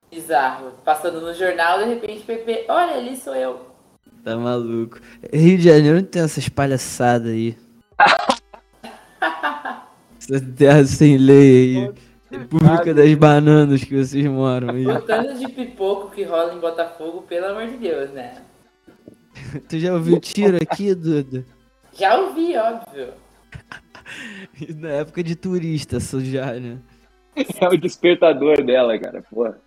Bizarro. Passando no jornal, de repente, Pepe, olha, ali sou eu. Tá maluco. Rio de Janeiro não tem essas palhaçadas aí. Essa terra sem lei aí. República das Bananas que vocês moram aí. O tanto de pipoco que rola em Botafogo, pelo amor de Deus, né? tu já ouviu tiro aqui, Duda? Já ouvi, óbvio. Na época de turista, só já, né? É o despertador dela, cara, porra.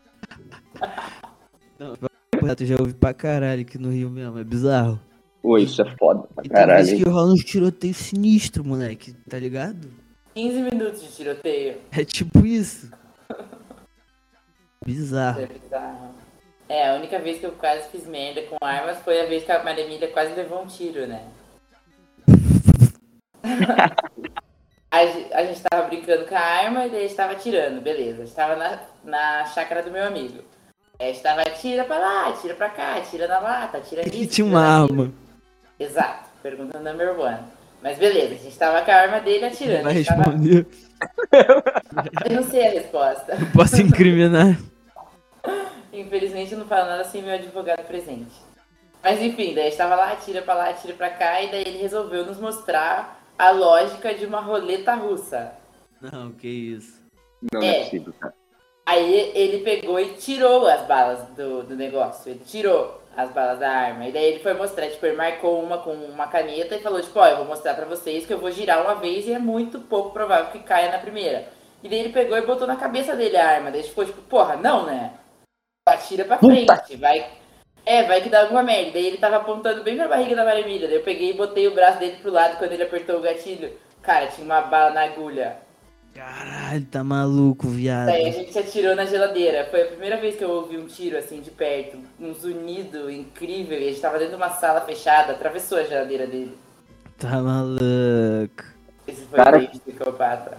Não, tu já ouvi pra caralho aqui no Rio mesmo, é bizarro. Pô, isso é foda pra E caralho. hein? que rola uns tiroteios sinistros, moleque, tá ligado? 15 minutos de tiroteio. É tipo isso. Bizarro. É bizarro. É, a única vez que eu quase fiz merda com armas foi a vez que a Maria Emília quase levou um tiro, né? a, a gente tava brincando com a arma e daí a gente tava atirando, beleza. A gente tava na, na chácara do meu amigo. Aí a gente tava atira pra lá, atira pra cá, atira na lata, atira E nisso. tinha atira uma arma. Exato, pergunta number one. Mas beleza, a gente tava com a arma dele atirando. Vai gente tava... responder. Eu não sei a resposta. Eu posso incriminar. Infelizmente não falo nada sem meu advogado presente. Mas enfim, daí a gente tava lá, atira pra lá, atira pra cá, e daí ele resolveu nos mostrar a lógica de uma roleta russa. Não, que isso. Não, é É. possível, cara. Aí ele pegou e tirou as balas do, do negócio. Ele tirou as balas da arma. E daí ele foi mostrar, tipo, ele marcou uma com uma caneta e falou, tipo, ó, eu vou mostrar pra vocês que eu vou girar uma vez e é muito pouco provável que caia na primeira. E daí ele pegou e botou na cabeça dele a arma. Daí ficou tipo, porra, não, né? Atira pra Puta. frente, vai. É, vai que dá alguma merda. Daí ele tava apontando bem pra barriga da Maria Emília. Daí eu peguei e botei o braço dele pro lado quando ele apertou o gatilho. Cara, tinha uma bala na agulha. Caralho, tá maluco, viado. Daí a gente atirou na geladeira. Foi a primeira vez que eu ouvi um tiro assim de perto. Um zunido incrível. E a gente tava dentro de uma sala fechada, atravessou a geladeira dele. Tá maluco. Esse foi Cara- o psicopata.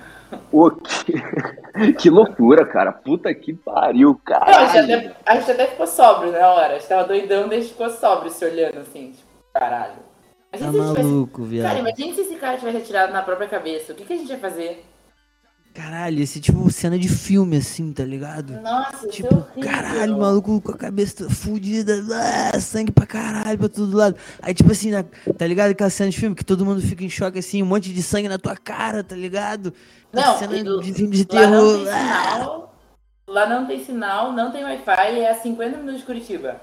Pô, que... que loucura, cara. Puta que pariu, Não, a, gente até, a gente até ficou sóbrio na hora. A gente tava doidão, daí a gente ficou sóbrio se olhando assim, tipo, caralho. Tá Imagina gente tivesse- maluco, Cara, viado. imagina se esse cara tivesse atirado na própria cabeça. O que, que a gente ia fazer? Caralho, esse tipo cena de filme assim, tá ligado? Nossa, é Tipo, horrível. caralho, o maluco com a cabeça fudida, ah, sangue pra caralho pra todo lado. Aí, tipo assim, na- tá ligado aquela cena de filme que todo mundo fica em choque assim, um monte de sangue na tua cara, tá ligado? A Não, cena do- de filme de não terror. tem ah. sinal. Lá não tem sinal, não tem Wi-Fi é a 50 minutos de Curitiba.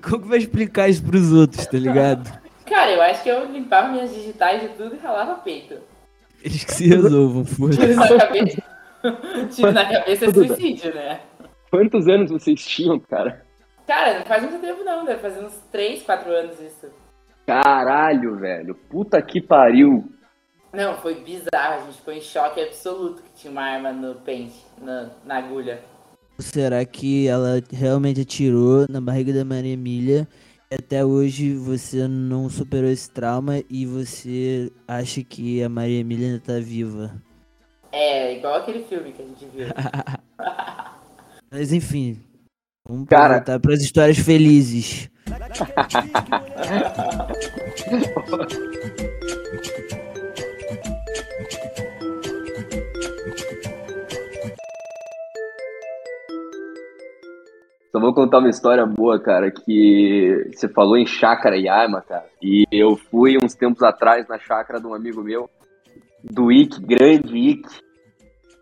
Como que vai explicar isso pros outros, tá ligado? Cara, eu acho que eu limpava minhas digitais de tudo e ralava peito. Eles que se resolvam, Tiro foda-se. na cabeça. Tiro na cabeça é suicídio, né? Quantos anos vocês tinham, cara? Cara, não faz muito tempo não, deve fazer uns 3, 4 anos isso. Caralho, velho. Puta que pariu. Não, foi bizarro, a gente ficou em choque absoluto que tinha uma arma no pente, na, na agulha. Será que ela realmente atirou na barriga da Maria Emília até hoje você não superou esse trauma e você acha que a Maria Emília ainda tá viva? É, igual aquele filme que a gente viu. Mas enfim, vamos Cara. voltar para as histórias felizes. vou contar uma história boa, cara, que você falou em chácara e arma, cara. E eu fui uns tempos atrás na chácara de um amigo meu, do Ick, grande Ick.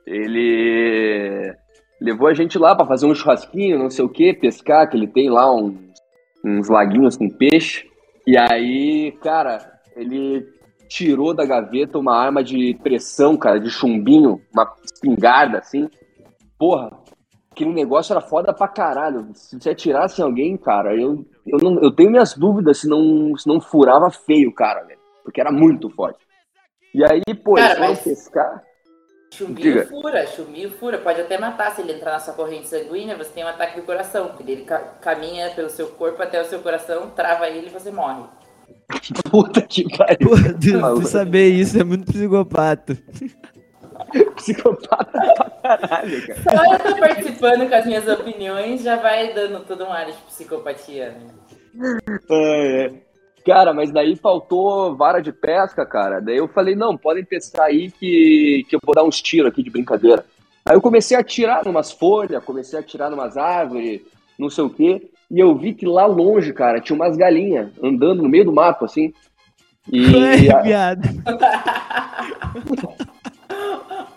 Ele levou a gente lá pra fazer um churrasquinho, não sei o que, pescar, que ele tem lá uns, uns laguinhos com peixe. E aí, cara, ele tirou da gaveta uma arma de pressão, cara, de chumbinho, uma espingarda, assim. Porra, aquele negócio era foda pra caralho. Se você atirasse em alguém, cara, eu, eu, não, eu tenho minhas dúvidas se não, se não furava feio, cara, velho. Porque era muito forte. E aí, pô, Cara, eles foram mas- pescar. Chumbinho Diga. fura, chumbinho fura. Pode até matar se ele entrar na sua corrente sanguínea, você tem um ataque do coração. Porque ele ca- caminha pelo seu corpo até o seu coração, trava ele e você morre. Puta que pariu. Pô, tu, tu saber isso é muito psicopata. Psicopata pra caralho, cara. Só eu tô participando com as minhas opiniões já vai dando todo um ar de psicopatia, né? É, é. Cara, mas daí faltou vara de pesca, cara. Daí eu falei, não, podem pescar aí que, que eu vou dar uns tiros aqui de brincadeira. Aí eu comecei a atirar numas folhas, comecei a atirar numas árvores, não sei o quê. E eu vi que lá longe, cara, tinha umas galinhas andando no meio do mato, assim. E É, viado.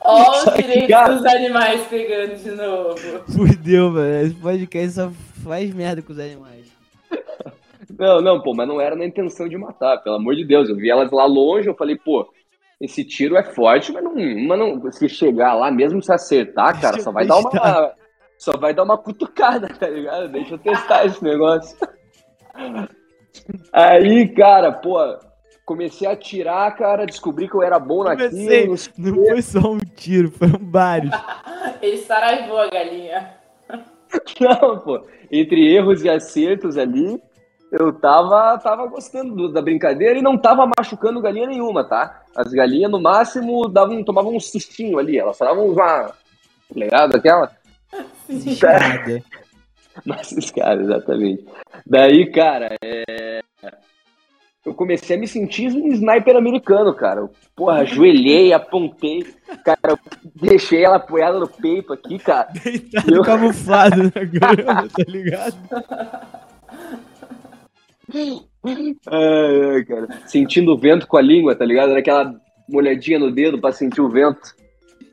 Os que, direitos dos animais pegando de novo. Fudeu, mano. Esse podcast só faz merda com os animais. Não, não, pô, mas não era na intenção de matar, pelo amor de Deus. Eu vi elas lá longe, eu falei, pô, esse tiro é forte, mas não, mas não se chegar lá, mesmo se acertar, cara, só vai dar uma. Só vai dar uma cutucada, tá ligado? Deixa eu testar esse negócio. Aí, cara, pô, comecei a atirar, cara, descobri que eu era bom Comecei. naquilo. não Não foi só um tiro, foram vários. Ele saraivou a galinha. Não, pô. Entre erros e acertos ali, eu tava, tava gostando do- da brincadeira e não tava machucando galinha nenhuma, tá? As galinhas, no máximo, davam, tomavam um sustinho ali. Elas só davam uma. tá Ligado? Aquela. Escada. Nossa, cara, exatamente. Daí, cara, é... eu comecei a me sentir um sniper americano, cara. Eu, Porra, ajoelhei, apontei. Cara, eu deixei ela apoiada no peito aqui, cara. Deitado Eu- camuflado na grama, tá ligado? Ai, ai, cara. Sentindo o vento com a língua, tá ligado? Era aquela molhadinha no dedo pra sentir o vento.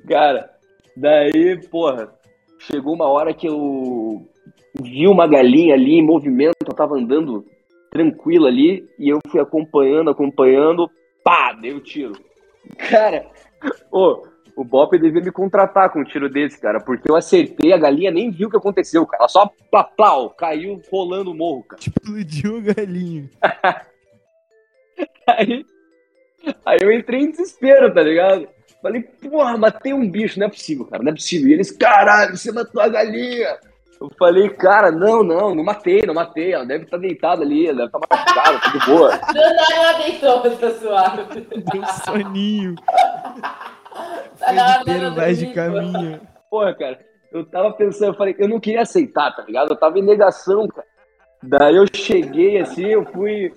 Cara, daí, porra, chegou uma hora que eu vi uma galinha ali em movimento, eu tava andando tranquilo ali, e eu fui acompanhando, acompanhando, pá, dei o tiro. Cara, ô, o Bop devia me contratar com um tiro desse, cara, porque eu acertei, a galinha nem viu o que aconteceu, cara. Ela só plá, plau, caiu rolando o morro, cara. Explodiu o galinho. Aí, aí eu entrei em desespero, tá ligado? Falei, porra, matei um bicho, não é possível, cara, não é possível. E eles, caralho, você matou a galinha. Eu falei, cara, não, não, não matei, não matei. Ela deve estar deitada ali, ela deve estar machucada, tá de boa. Do nada ela deitou, tá suave. Deu soninho. Tá na hora dela mais de caminho. Porra, cara, eu tava pensando, eu falei, eu não queria aceitar, tá ligado? Eu tava em negação, cara. Daí eu cheguei assim, eu fui.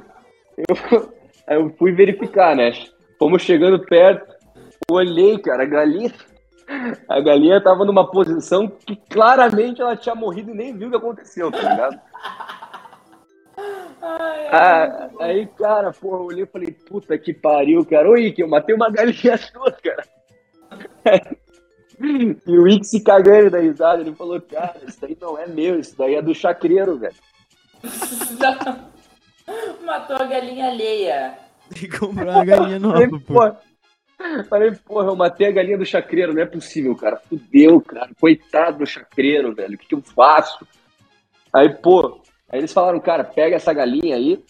Eu, eu fui verificar, né? Fomos chegando perto, olhei, cara, a galinha. A galinha tava numa posição que claramente ela tinha morrido e nem viu o que aconteceu, tá ligado? Ai. Ah, aí, cara, porra, eu olhei e falei, puta que pariu, cara. Ô, Ike, eu matei uma galinha sua, cara. E o Ike se cagando da risada, ele falou, cara, isso daí não é meu, isso daí é do chacreiro, velho. Matou a galinha alheia. Tem que comprar uma galinha nova, pô. Falei, porra, eu matei a galinha do chacreiro, não é possível, cara. Fudeu, cara. Coitado do chacreiro, velho. O que, que eu faço? Aí, pô, aí eles falaram, cara, pega essa galinha aí,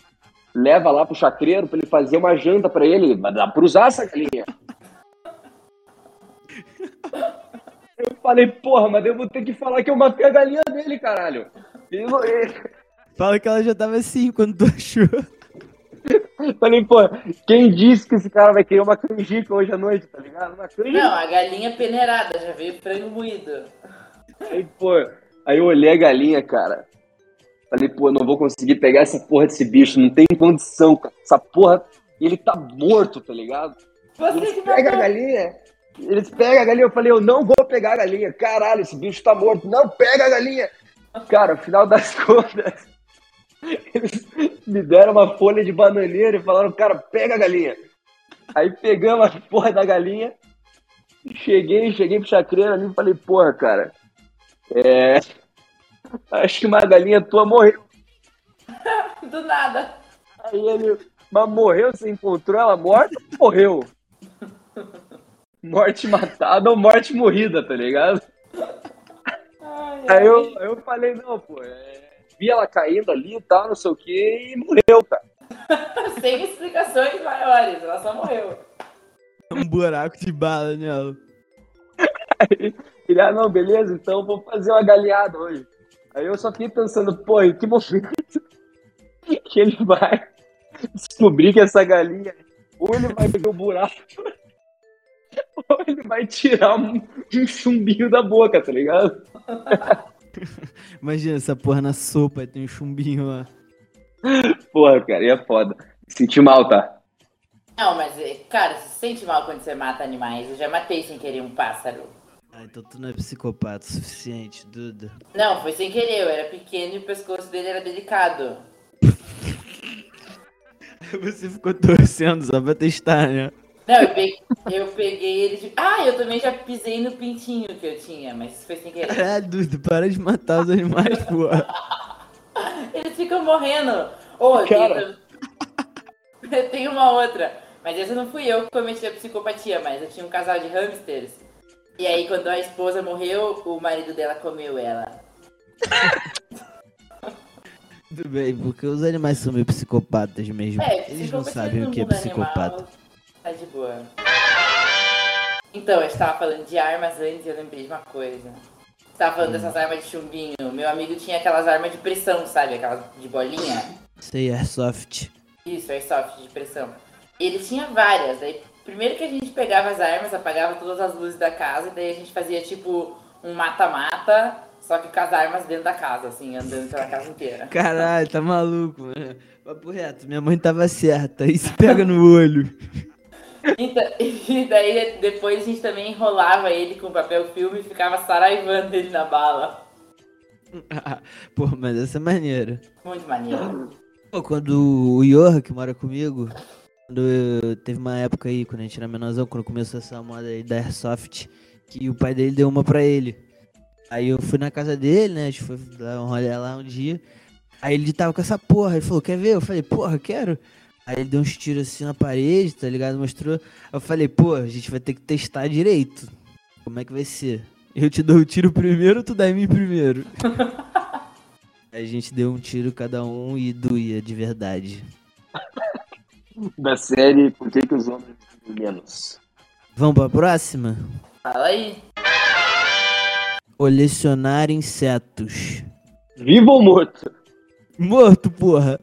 leva lá pro chacreiro pra ele fazer uma janta pra ele. Dar pra usar essa galinha. Eu falei, porra, mas eu vou ter que falar que eu matei a galinha dele, caralho. Ele- Fala que ela já tava assim quando tu achou. Falei, pô, quem disse que esse cara vai querer uma canjica hoje à noite, tá ligado? Uma canjica. Não, a galinha peneirada, já veio frango moído. Aí, pô, aí eu olhei a galinha, cara. Falei, pô, não vou conseguir pegar essa porra desse bicho, não tem condição, cara. Essa porra, ele tá morto, tá ligado? Você Eles que pegam a galinha. Eles pegam a galinha, eu falei, eu não vou pegar a galinha. Caralho, esse bicho tá morto. Não, pega a galinha. Cara, final das contas, eles me deram uma folha de bananeira e falaram, cara, pega a galinha. Aí pegamos a porra da galinha, cheguei, cheguei pro chacreiro ali e falei, porra, cara, é... Acho que uma galinha tua morreu. Do nada. Aí ele, Mas morreu, você encontrou ela morta? Morreu. Morte matada ou morte morrida, tá ligado? Ai, Aí eu, eu falei, não, pô, é, vi ela caindo ali e tal, não sei o que, e morreu, cara. Sem explicações maiores, ela só morreu. Um buraco de bala nela. Ele, ah, não, beleza, então vou fazer uma galinhada hoje. Aí eu só fiquei pensando, pô, em que momento que ele vai descobrir que essa galinha, ou ele vai pegar o buraco, ou ele vai tirar um, um chumbinho da boca, tá ligado? Imagina essa porra na sopa, aí tem um chumbinho lá. Porra, cara, e é foda. Senti mal, tá? Não, mas, é, cara, você se sente mal quando você mata animais. Eu já matei sem querer um pássaro. Ah, então tu não é psicopata o suficiente, Duda. Não, foi sem querer. Eu era pequeno e o pescoço dele era delicado. Você ficou torcendo só pra testar, né? Não, eu peguei, eu peguei ele de... Ah, eu também já pisei no pintinho que eu tinha, mas isso foi sem querer. Caralho, Duda, para de matar os animais, porra. Eles ficam morrendo. Ô, eu Cara. tenho- eu tenho uma outra. Mas essa não fui eu que cometi a psicopatia, mas eu tinha um casal de hamsters. E aí, quando a esposa morreu, o marido dela comeu ela. Tudo bem, porque os animais são meio psicopatas mesmo. É, Eles não sabem o que é psicopata. animal Tá de boa. Então, eu estava falando de armas antes e eu lembrei de uma coisa. Você tava falando dessas armas de chumbinho. Meu amigo tinha aquelas armas de pressão, sabe? Aquelas de bolinha. Sei, airsoft. Isso, airsoft de pressão. Ele tinha várias. Daí, primeiro que a gente pegava as armas, apagava todas as luzes da casa, e daí a gente fazia tipo um mata-mata, só que com as armas dentro da casa, assim, andando pela casa inteira. Caralho, tá maluco, mano. Papo reto, minha mãe tava certa. Isso pega no olho. Então, e daí depois a gente também enrolava ele com papel filme e ficava saraivando ele na bala. Pô, mas essa é maneira. Muito maneiro. Pô, quando o Yorra, que mora comigo, quando eu- teve uma época aí, quando a gente era menorzão, quando começou essa moda aí da Airsoft, que o pai dele deu uma pra ele. Aí eu fui na casa dele, né? A gente foi dar um rolê lá um dia. Aí ele tava com essa porra, ele falou, quer ver? Eu falei, porra, quero. Aí ele deu uns tiros assim na parede, tá ligado? Mostrou. Eu falei, pô, a gente vai ter que testar direito. Como é que vai ser? Eu te dou o tiro primeiro, tu dá em mim primeiro. Aí a gente deu um tiro cada um e doía de verdade. Da série Por que, que os homens menos? Vamos pra próxima? Fala aí. Colecionar insetos. Vivo ou morto? Morto, porra.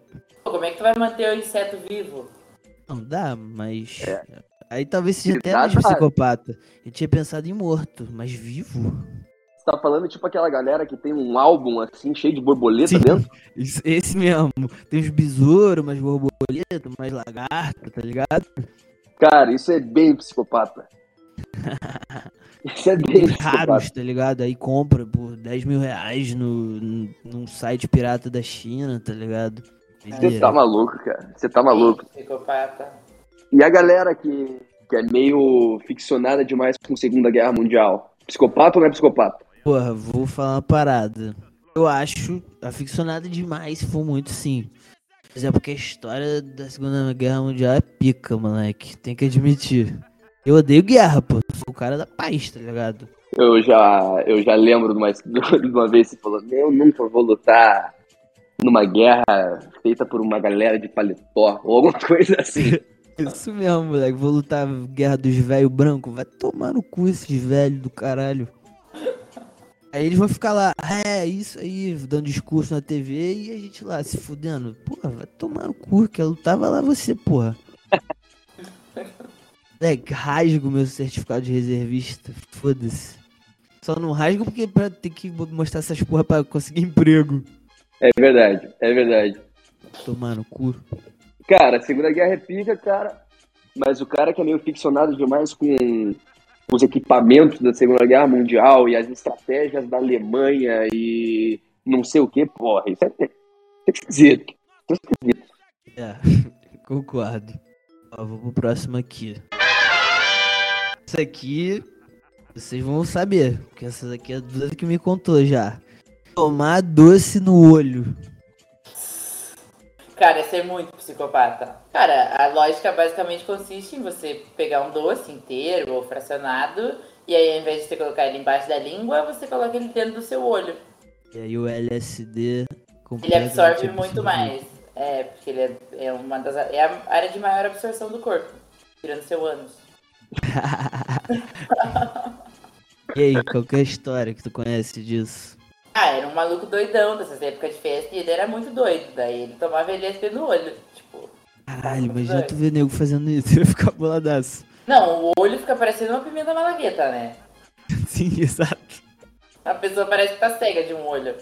Como é que tu vai manter o inseto vivo? Não dá, mas. Aí talvez seja até mais psicopata. Eu tinha pensado em morto, mas vivo? Você tá falando tipo aquela galera que tem um álbum assim, cheio de borboleta Sim. dentro? Esse mesmo. Tem uns besouros, umas borboletas, umas lagartas, tá ligado? Cara, isso é bem psicopata. Isso é bem Uns psicopata. raros, tá ligado? Aí compra por 10 mil reais no, num site pirata da China, tá ligado? Você tá maluco, cara. Você tá maluco. Psicopata. E a galera que, que é meio ficcionada demais com Segunda Guerra Mundial? Psicopata ou não é psicopata? Porra, vou falar uma parada. Eu acho aficionado demais, se for muito sim. Mas é porque a história da Segunda Guerra Mundial é pica, moleque. Tem que admitir. Eu odeio guerra, pô. Sou o cara da paz, tá ligado? Eu já, eu já lembro de uma, de uma vez que você falou: Eu nunca vou lutar numa guerra feita por uma galera de paletó ou alguma coisa assim. Isso mesmo, moleque. Vou lutar guerra dos velhos brancos. Vai tomar no cu esses velhos do caralho. Aí eles vão ficar lá, é, isso aí, dando discurso na TV e a gente lá se fudendo. Porra, vai tomar no cu, quer lutar, vai lá você, porra. Moleque, rasgo meu certificado de reservista, foda-se. Só não rasgo porque pra ter que mostrar essas porra pra conseguir emprego. É verdade, é verdade. Tomar no cu. Cara, Segunda Guerra é pica, cara. Mas o cara que é meio ficcionado demais com os equipamentos da Segunda Guerra Mundial e as estratégias da Alemanha e não sei o que, porra, isso é, isso é esquisito. É esquisito. É, concordo. Ó, vou pro próximo aqui. Isso aqui, vocês vão saber, porque essa daqui é a Duda que me contou já. Tomar doce no olho. Cara, é ser muito psicopata. Cara, a lógica basicamente consiste em você pegar um doce inteiro ou fracionado, e aí ao invés de você colocar ele embaixo da língua, você coloca ele dentro do seu olho. E aí o LSD Ele absorve muito mais. É, porque ele é, é uma das. É a área de maior absorção do corpo. Tirando seu ânus. e aí, qual que é a história que tu conhece disso? Ah, era um maluco doidão dessas épocas de festa e ele era muito doido. Daí ele tomava LSD no olho. Tipo. Caralho, imagina tu ver nego fazendo isso, ele ficar boladaço. Não, o olho fica parecendo uma pimenta malagueta, né? Sim, exato. A pessoa parece que tá cega de um olho.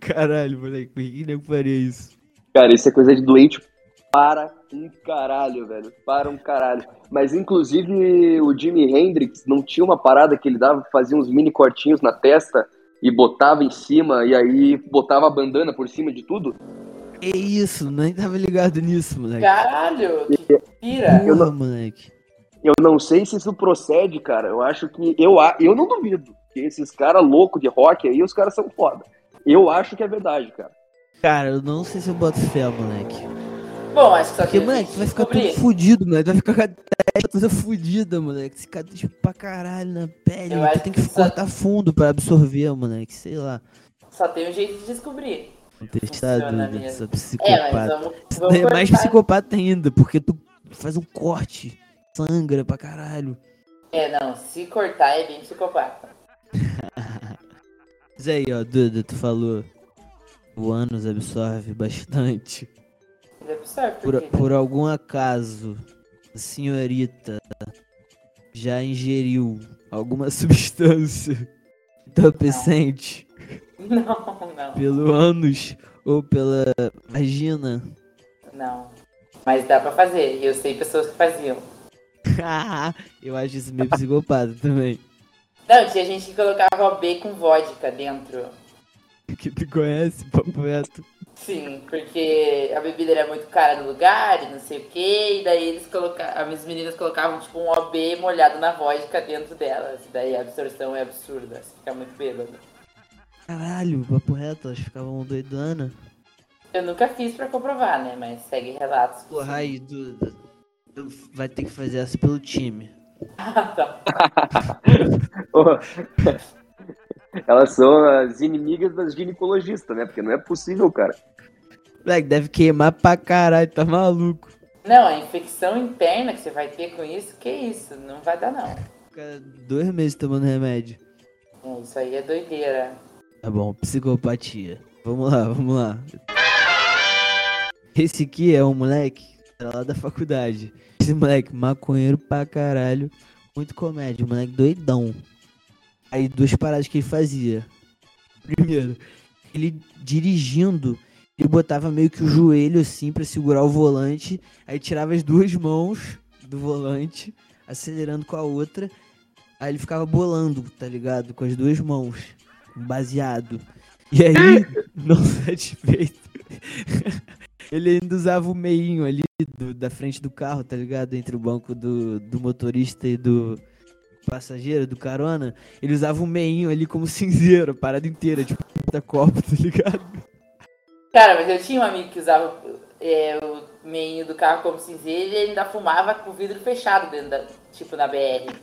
Caralho, moleque, por que nego faria isso? Cara, isso é coisa de doente para um caralho, velho. Para um caralho. Mas, inclusive, o Jimi Hendrix não tinha uma parada que ele dava, fazia uns mini cortinhos na testa e botava em cima, e aí botava a bandana por cima de tudo? É isso, nem tava ligado nisso, moleque. Caralho, que pira. Porra, não, moleque. Eu não sei se isso procede, cara. Eu acho que. Eu, eu não duvido que esses caras loucos de rock aí, os caras são foda. Eu acho que é verdade, cara. Cara, eu não sei se eu boto fé, moleque. Bom, acho que só Porque, moleque, vai ficar tudo fudido, moleque. Vai ficar com a testa toda fudida, moleque. Esse cara tipo pra caralho na pele. Eu tu tem que, que cortar só... fundo pra absorver, moleque. Sei lá. Só tem um jeito de descobrir. Testado? Sou psicopata. É, mas vamos, vamos é mais psicopata ainda, porque tu faz um corte, sangra pra caralho. É, não, se cortar é bem psicopata. Mas aí, ó, Duda, tu falou o ânus absorve bastante. Absorve, por, por algum acaso, a senhorita já ingeriu alguma substância entorpecente? Não, não. Pelo ânus ou pela vagina? Não. Mas dá pra fazer. Eu sei pessoas que faziam. eu acho isso meio psicopata também. Não, tinha gente que colocava OB com vodka dentro. Que tu conhece, papo reto. Sim, porque a bebida era muito cara no lugar e não sei o que, e daí eles colocavam, as meninas colocavam tipo um OB molhado na vodka dentro delas, e daí a absorção é absurda, você fica muito bêbado. Caralho, papo reto, elas ficavam doidana. Eu nunca fiz pra comprovar, né, mas segue relatos. Porra, aí, Duda, vai ter que fazer essa pelo time. Elas são as inimigas das ginecologistas, né? Porque não é possível, cara. Moleque, deve queimar pra caralho, tá maluco. Não, a infecção interna que você vai ter com isso, que isso? Não vai dar, não. Fica dois meses tomando remédio. É, isso aí é doideira. Tá bom, psicopatia. Vamos lá, vamos lá. Esse aqui é um moleque lá da faculdade. Esse moleque, maconheiro pra caralho. Muito comédia, moleque doidão. Aí duas paradas que ele fazia. Primeiro, ele dirigindo, ele botava meio que o joelho assim para segurar o volante, aí tirava as duas mãos do volante, acelerando com a outra, aí ele ficava bolando, tá ligado? Com as duas mãos, baseado. E aí, não satisfeito, ele ainda usava o meinho ali do, da frente do carro, tá ligado? Entre o banco do, do motorista e do passageiro, do carona. Ele usava o meinho ali como cinzeiro, a parada inteira, tipo, da copo, tá ligado? Cara, mas eu tinha um amigo que usava é, o meinho do carro como cinzeiro e ele ainda fumava com o vidro fechado dentro da, tipo, na BR.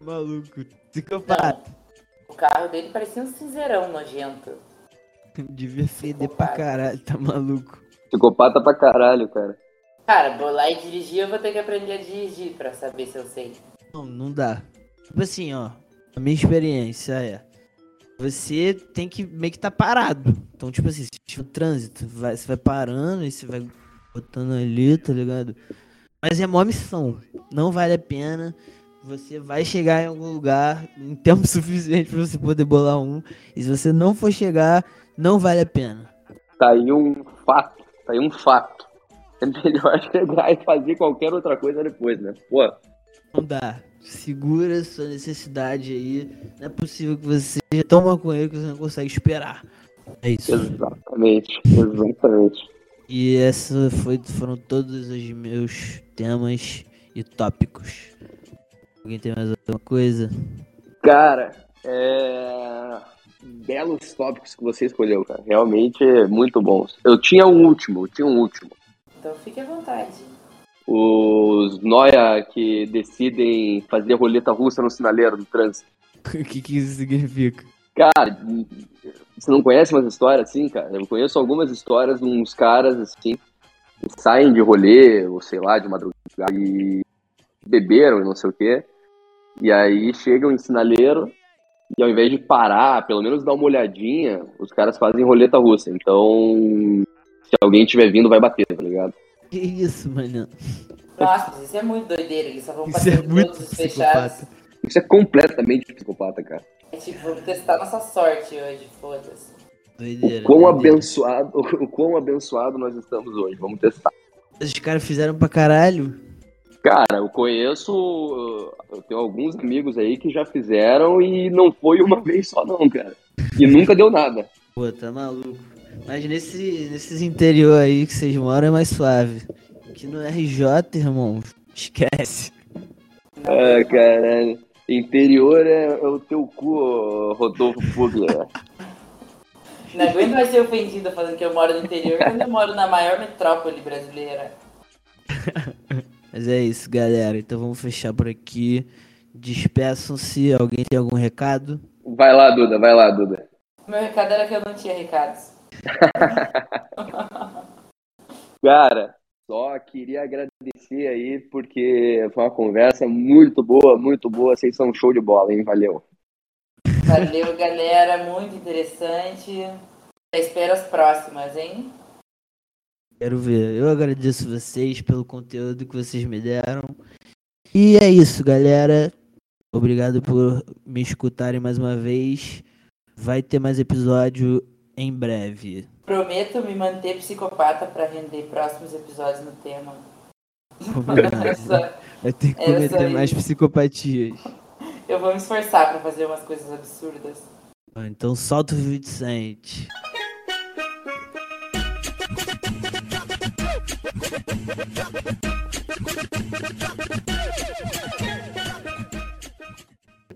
Maluco, psicopata. O carro dele parecia um cinzeirão nojento. Devia feder pra caralho, tá maluco. Psicopata pra caralho, cara. Cara, vou lá e dirigir, eu vou ter que aprender a dirigir pra saber se eu sei. Não, não dá. Tipo assim, ó. A minha experiência é. Você tem que meio que tá parado. Então, tipo assim, se tiver trânsito, vai, você vai parando e você vai botando ali, tá ligado? Mas é uma missão. Não vale a pena. Você vai chegar em algum lugar em tempo suficiente pra você poder bolar um. E se você não for chegar, não vale a pena. Tá aí um fato. Tá aí um fato. É melhor chegar e fazer qualquer outra coisa depois, né? Pô. Não dá. Segura sua necessidade aí. Não é possível que você seja tão maconheiro que você não consegue esperar. É isso. Exatamente, exatamente. E essa foi, foram todos os meus temas e tópicos. Alguém tem mais alguma coisa? Cara, é... belos tópicos que você escolheu, cara. Realmente é muito bons. Eu tinha um último, eu tinha um último. Então fique à vontade. Os noia que decidem fazer roleta russa no sinaleiro do trânsito. O que, que isso significa? Cara, você não conhece umas histórias assim, cara? Eu conheço algumas histórias de uns caras assim, que saem de rolê, ou sei lá, de madrugada, e beberam e não sei o quê. E aí chegam em sinaleiro, e ao invés de parar, pelo menos dar uma olhadinha, os caras fazem roleta russa. Então, se alguém estiver vindo, vai bater, tá ligado? Que isso, mano? Nossa, isso é muito doideira. Eles só vão Isso bater é muito todos os fechados. psicopata. Isso é completamente psicopata, cara. É tipo, vamos testar nossa sorte hoje, foda-se. Doideira. Quão doideira. abençoado, o quão abençoado nós estamos hoje. Vamos testar. Os caras fizeram pra caralho. Cara, eu conheço. Eu tenho alguns amigos aí que já fizeram e não foi uma vez só, não, cara. E nunca deu nada. Pô, tá maluco. Mas nesse, nesses interior aí que vocês moram é mais suave. Aqui no RJ, irmão, esquece. Ah, caralho. Interior é, é o teu cu, ô, Rodolfo Fugler. Não aguento mais ser ofendido falando que eu moro no interior quando eu moro na maior metrópole brasileira. Mas é isso, galera. Então vamos fechar por aqui. Despeçam-se. Alguém tem algum recado? Vai lá, Duda, vai lá, Duda. Meu recado era que eu não tinha recados. Cara, só queria agradecer aí, porque foi uma conversa muito boa, muito boa. Vocês são um show de bola, hein? Valeu. Valeu, galera. Muito interessante. Eu espero as próximas, hein? Quero ver. Eu agradeço vocês pelo conteúdo que vocês me deram. E é isso, galera. Obrigado por me escutarem mais uma vez. Vai ter mais episódio em breve. Prometo me manter psicopata pra render próximos episódios no tema. Obrigado. Essa- Vai ter que cometer mais psicopatias. Eu vou me esforçar pra fazer umas coisas absurdas. Então solta o Vicente.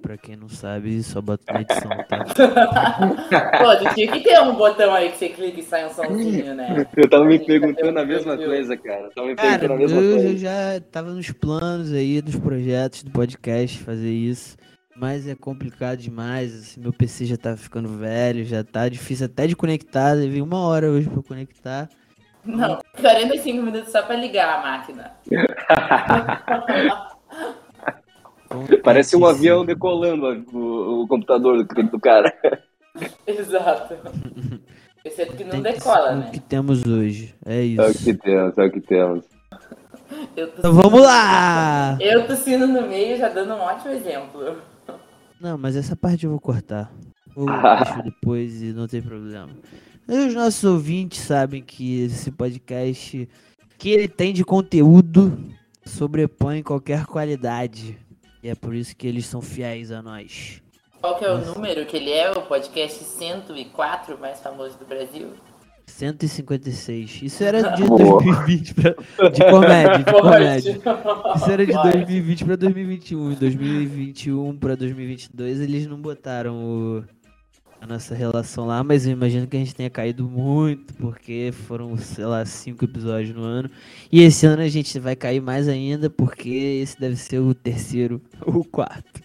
Pra quem não sabe, só bota na edição, tá? Pô, tinha que ter um botão aí que você clica e sai um somzinho, né? Eu tava me gente perguntando a mesma coisa, cara. Eu tava me Cara, a mesma eu coisa. já tava nos planos aí, dos projetos do podcast, fazer isso. Mas é complicado demais, assim, meu PC já tá ficando velho, já tá difícil até de conectar. Levei uma hora hoje pra conectar. Não, 45 minutos só pra ligar a máquina. Parece um avião decolando o, o computador do, do cara. Exato. Exceto que não decola, ser o né? que temos hoje. É É o isso. que temos, é o que temos. Então vamos lá! eu tossindo no meio já dando um ótimo exemplo. Não, mas essa parte eu vou cortar. Ou deixo depois e não tem problema. Os nossos ouvintes sabem que esse podcast que ele tem de conteúdo sobrepõe qualquer qualidade. E é por isso que eles são fiéis a nós. Qual que é o Nossa. número que ele é? O podcast 104 mais famoso do Brasil? 156. Isso era de Boa. 2020 pra, de comédia, de comédia. Isso era de Forte. 2020 pra 2021. Em 2021 pra 2022 eles não botaram o- a nossa relação lá, mas eu imagino que a gente tenha caído muito, porque foram, sei lá, cinco episódios no ano. E esse ano a gente vai cair mais ainda, porque esse deve ser o terceiro ou o quarto.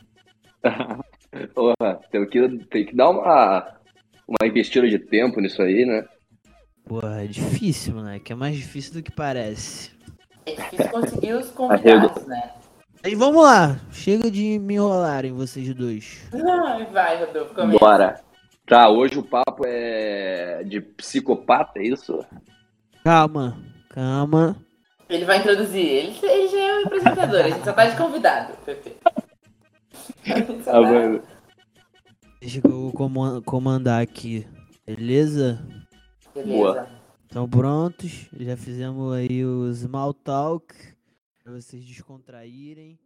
Porra, tem que, tem que dar uma, uma investida de tempo nisso aí, né? Porra, é difícil, moleque. É mais difícil do que parece. É difícil conseguir os convidados, né? Aí vamos lá. Chega de me enrolarem, vocês dois. Ai, Vai, Rodolfo, começa. Bora. Tá, hoje o papo é de psicopata, é isso? Calma, calma. Ele vai introduzir. Ele, ele já é o apresentador, a gente só tá de convidado, Pepe. Só Ah, tá- mano. Deixa que eu comandar aqui. Beleza? Beleza. Boa. Estão prontos? Já fizemos aí o small talk para vocês descontraírem.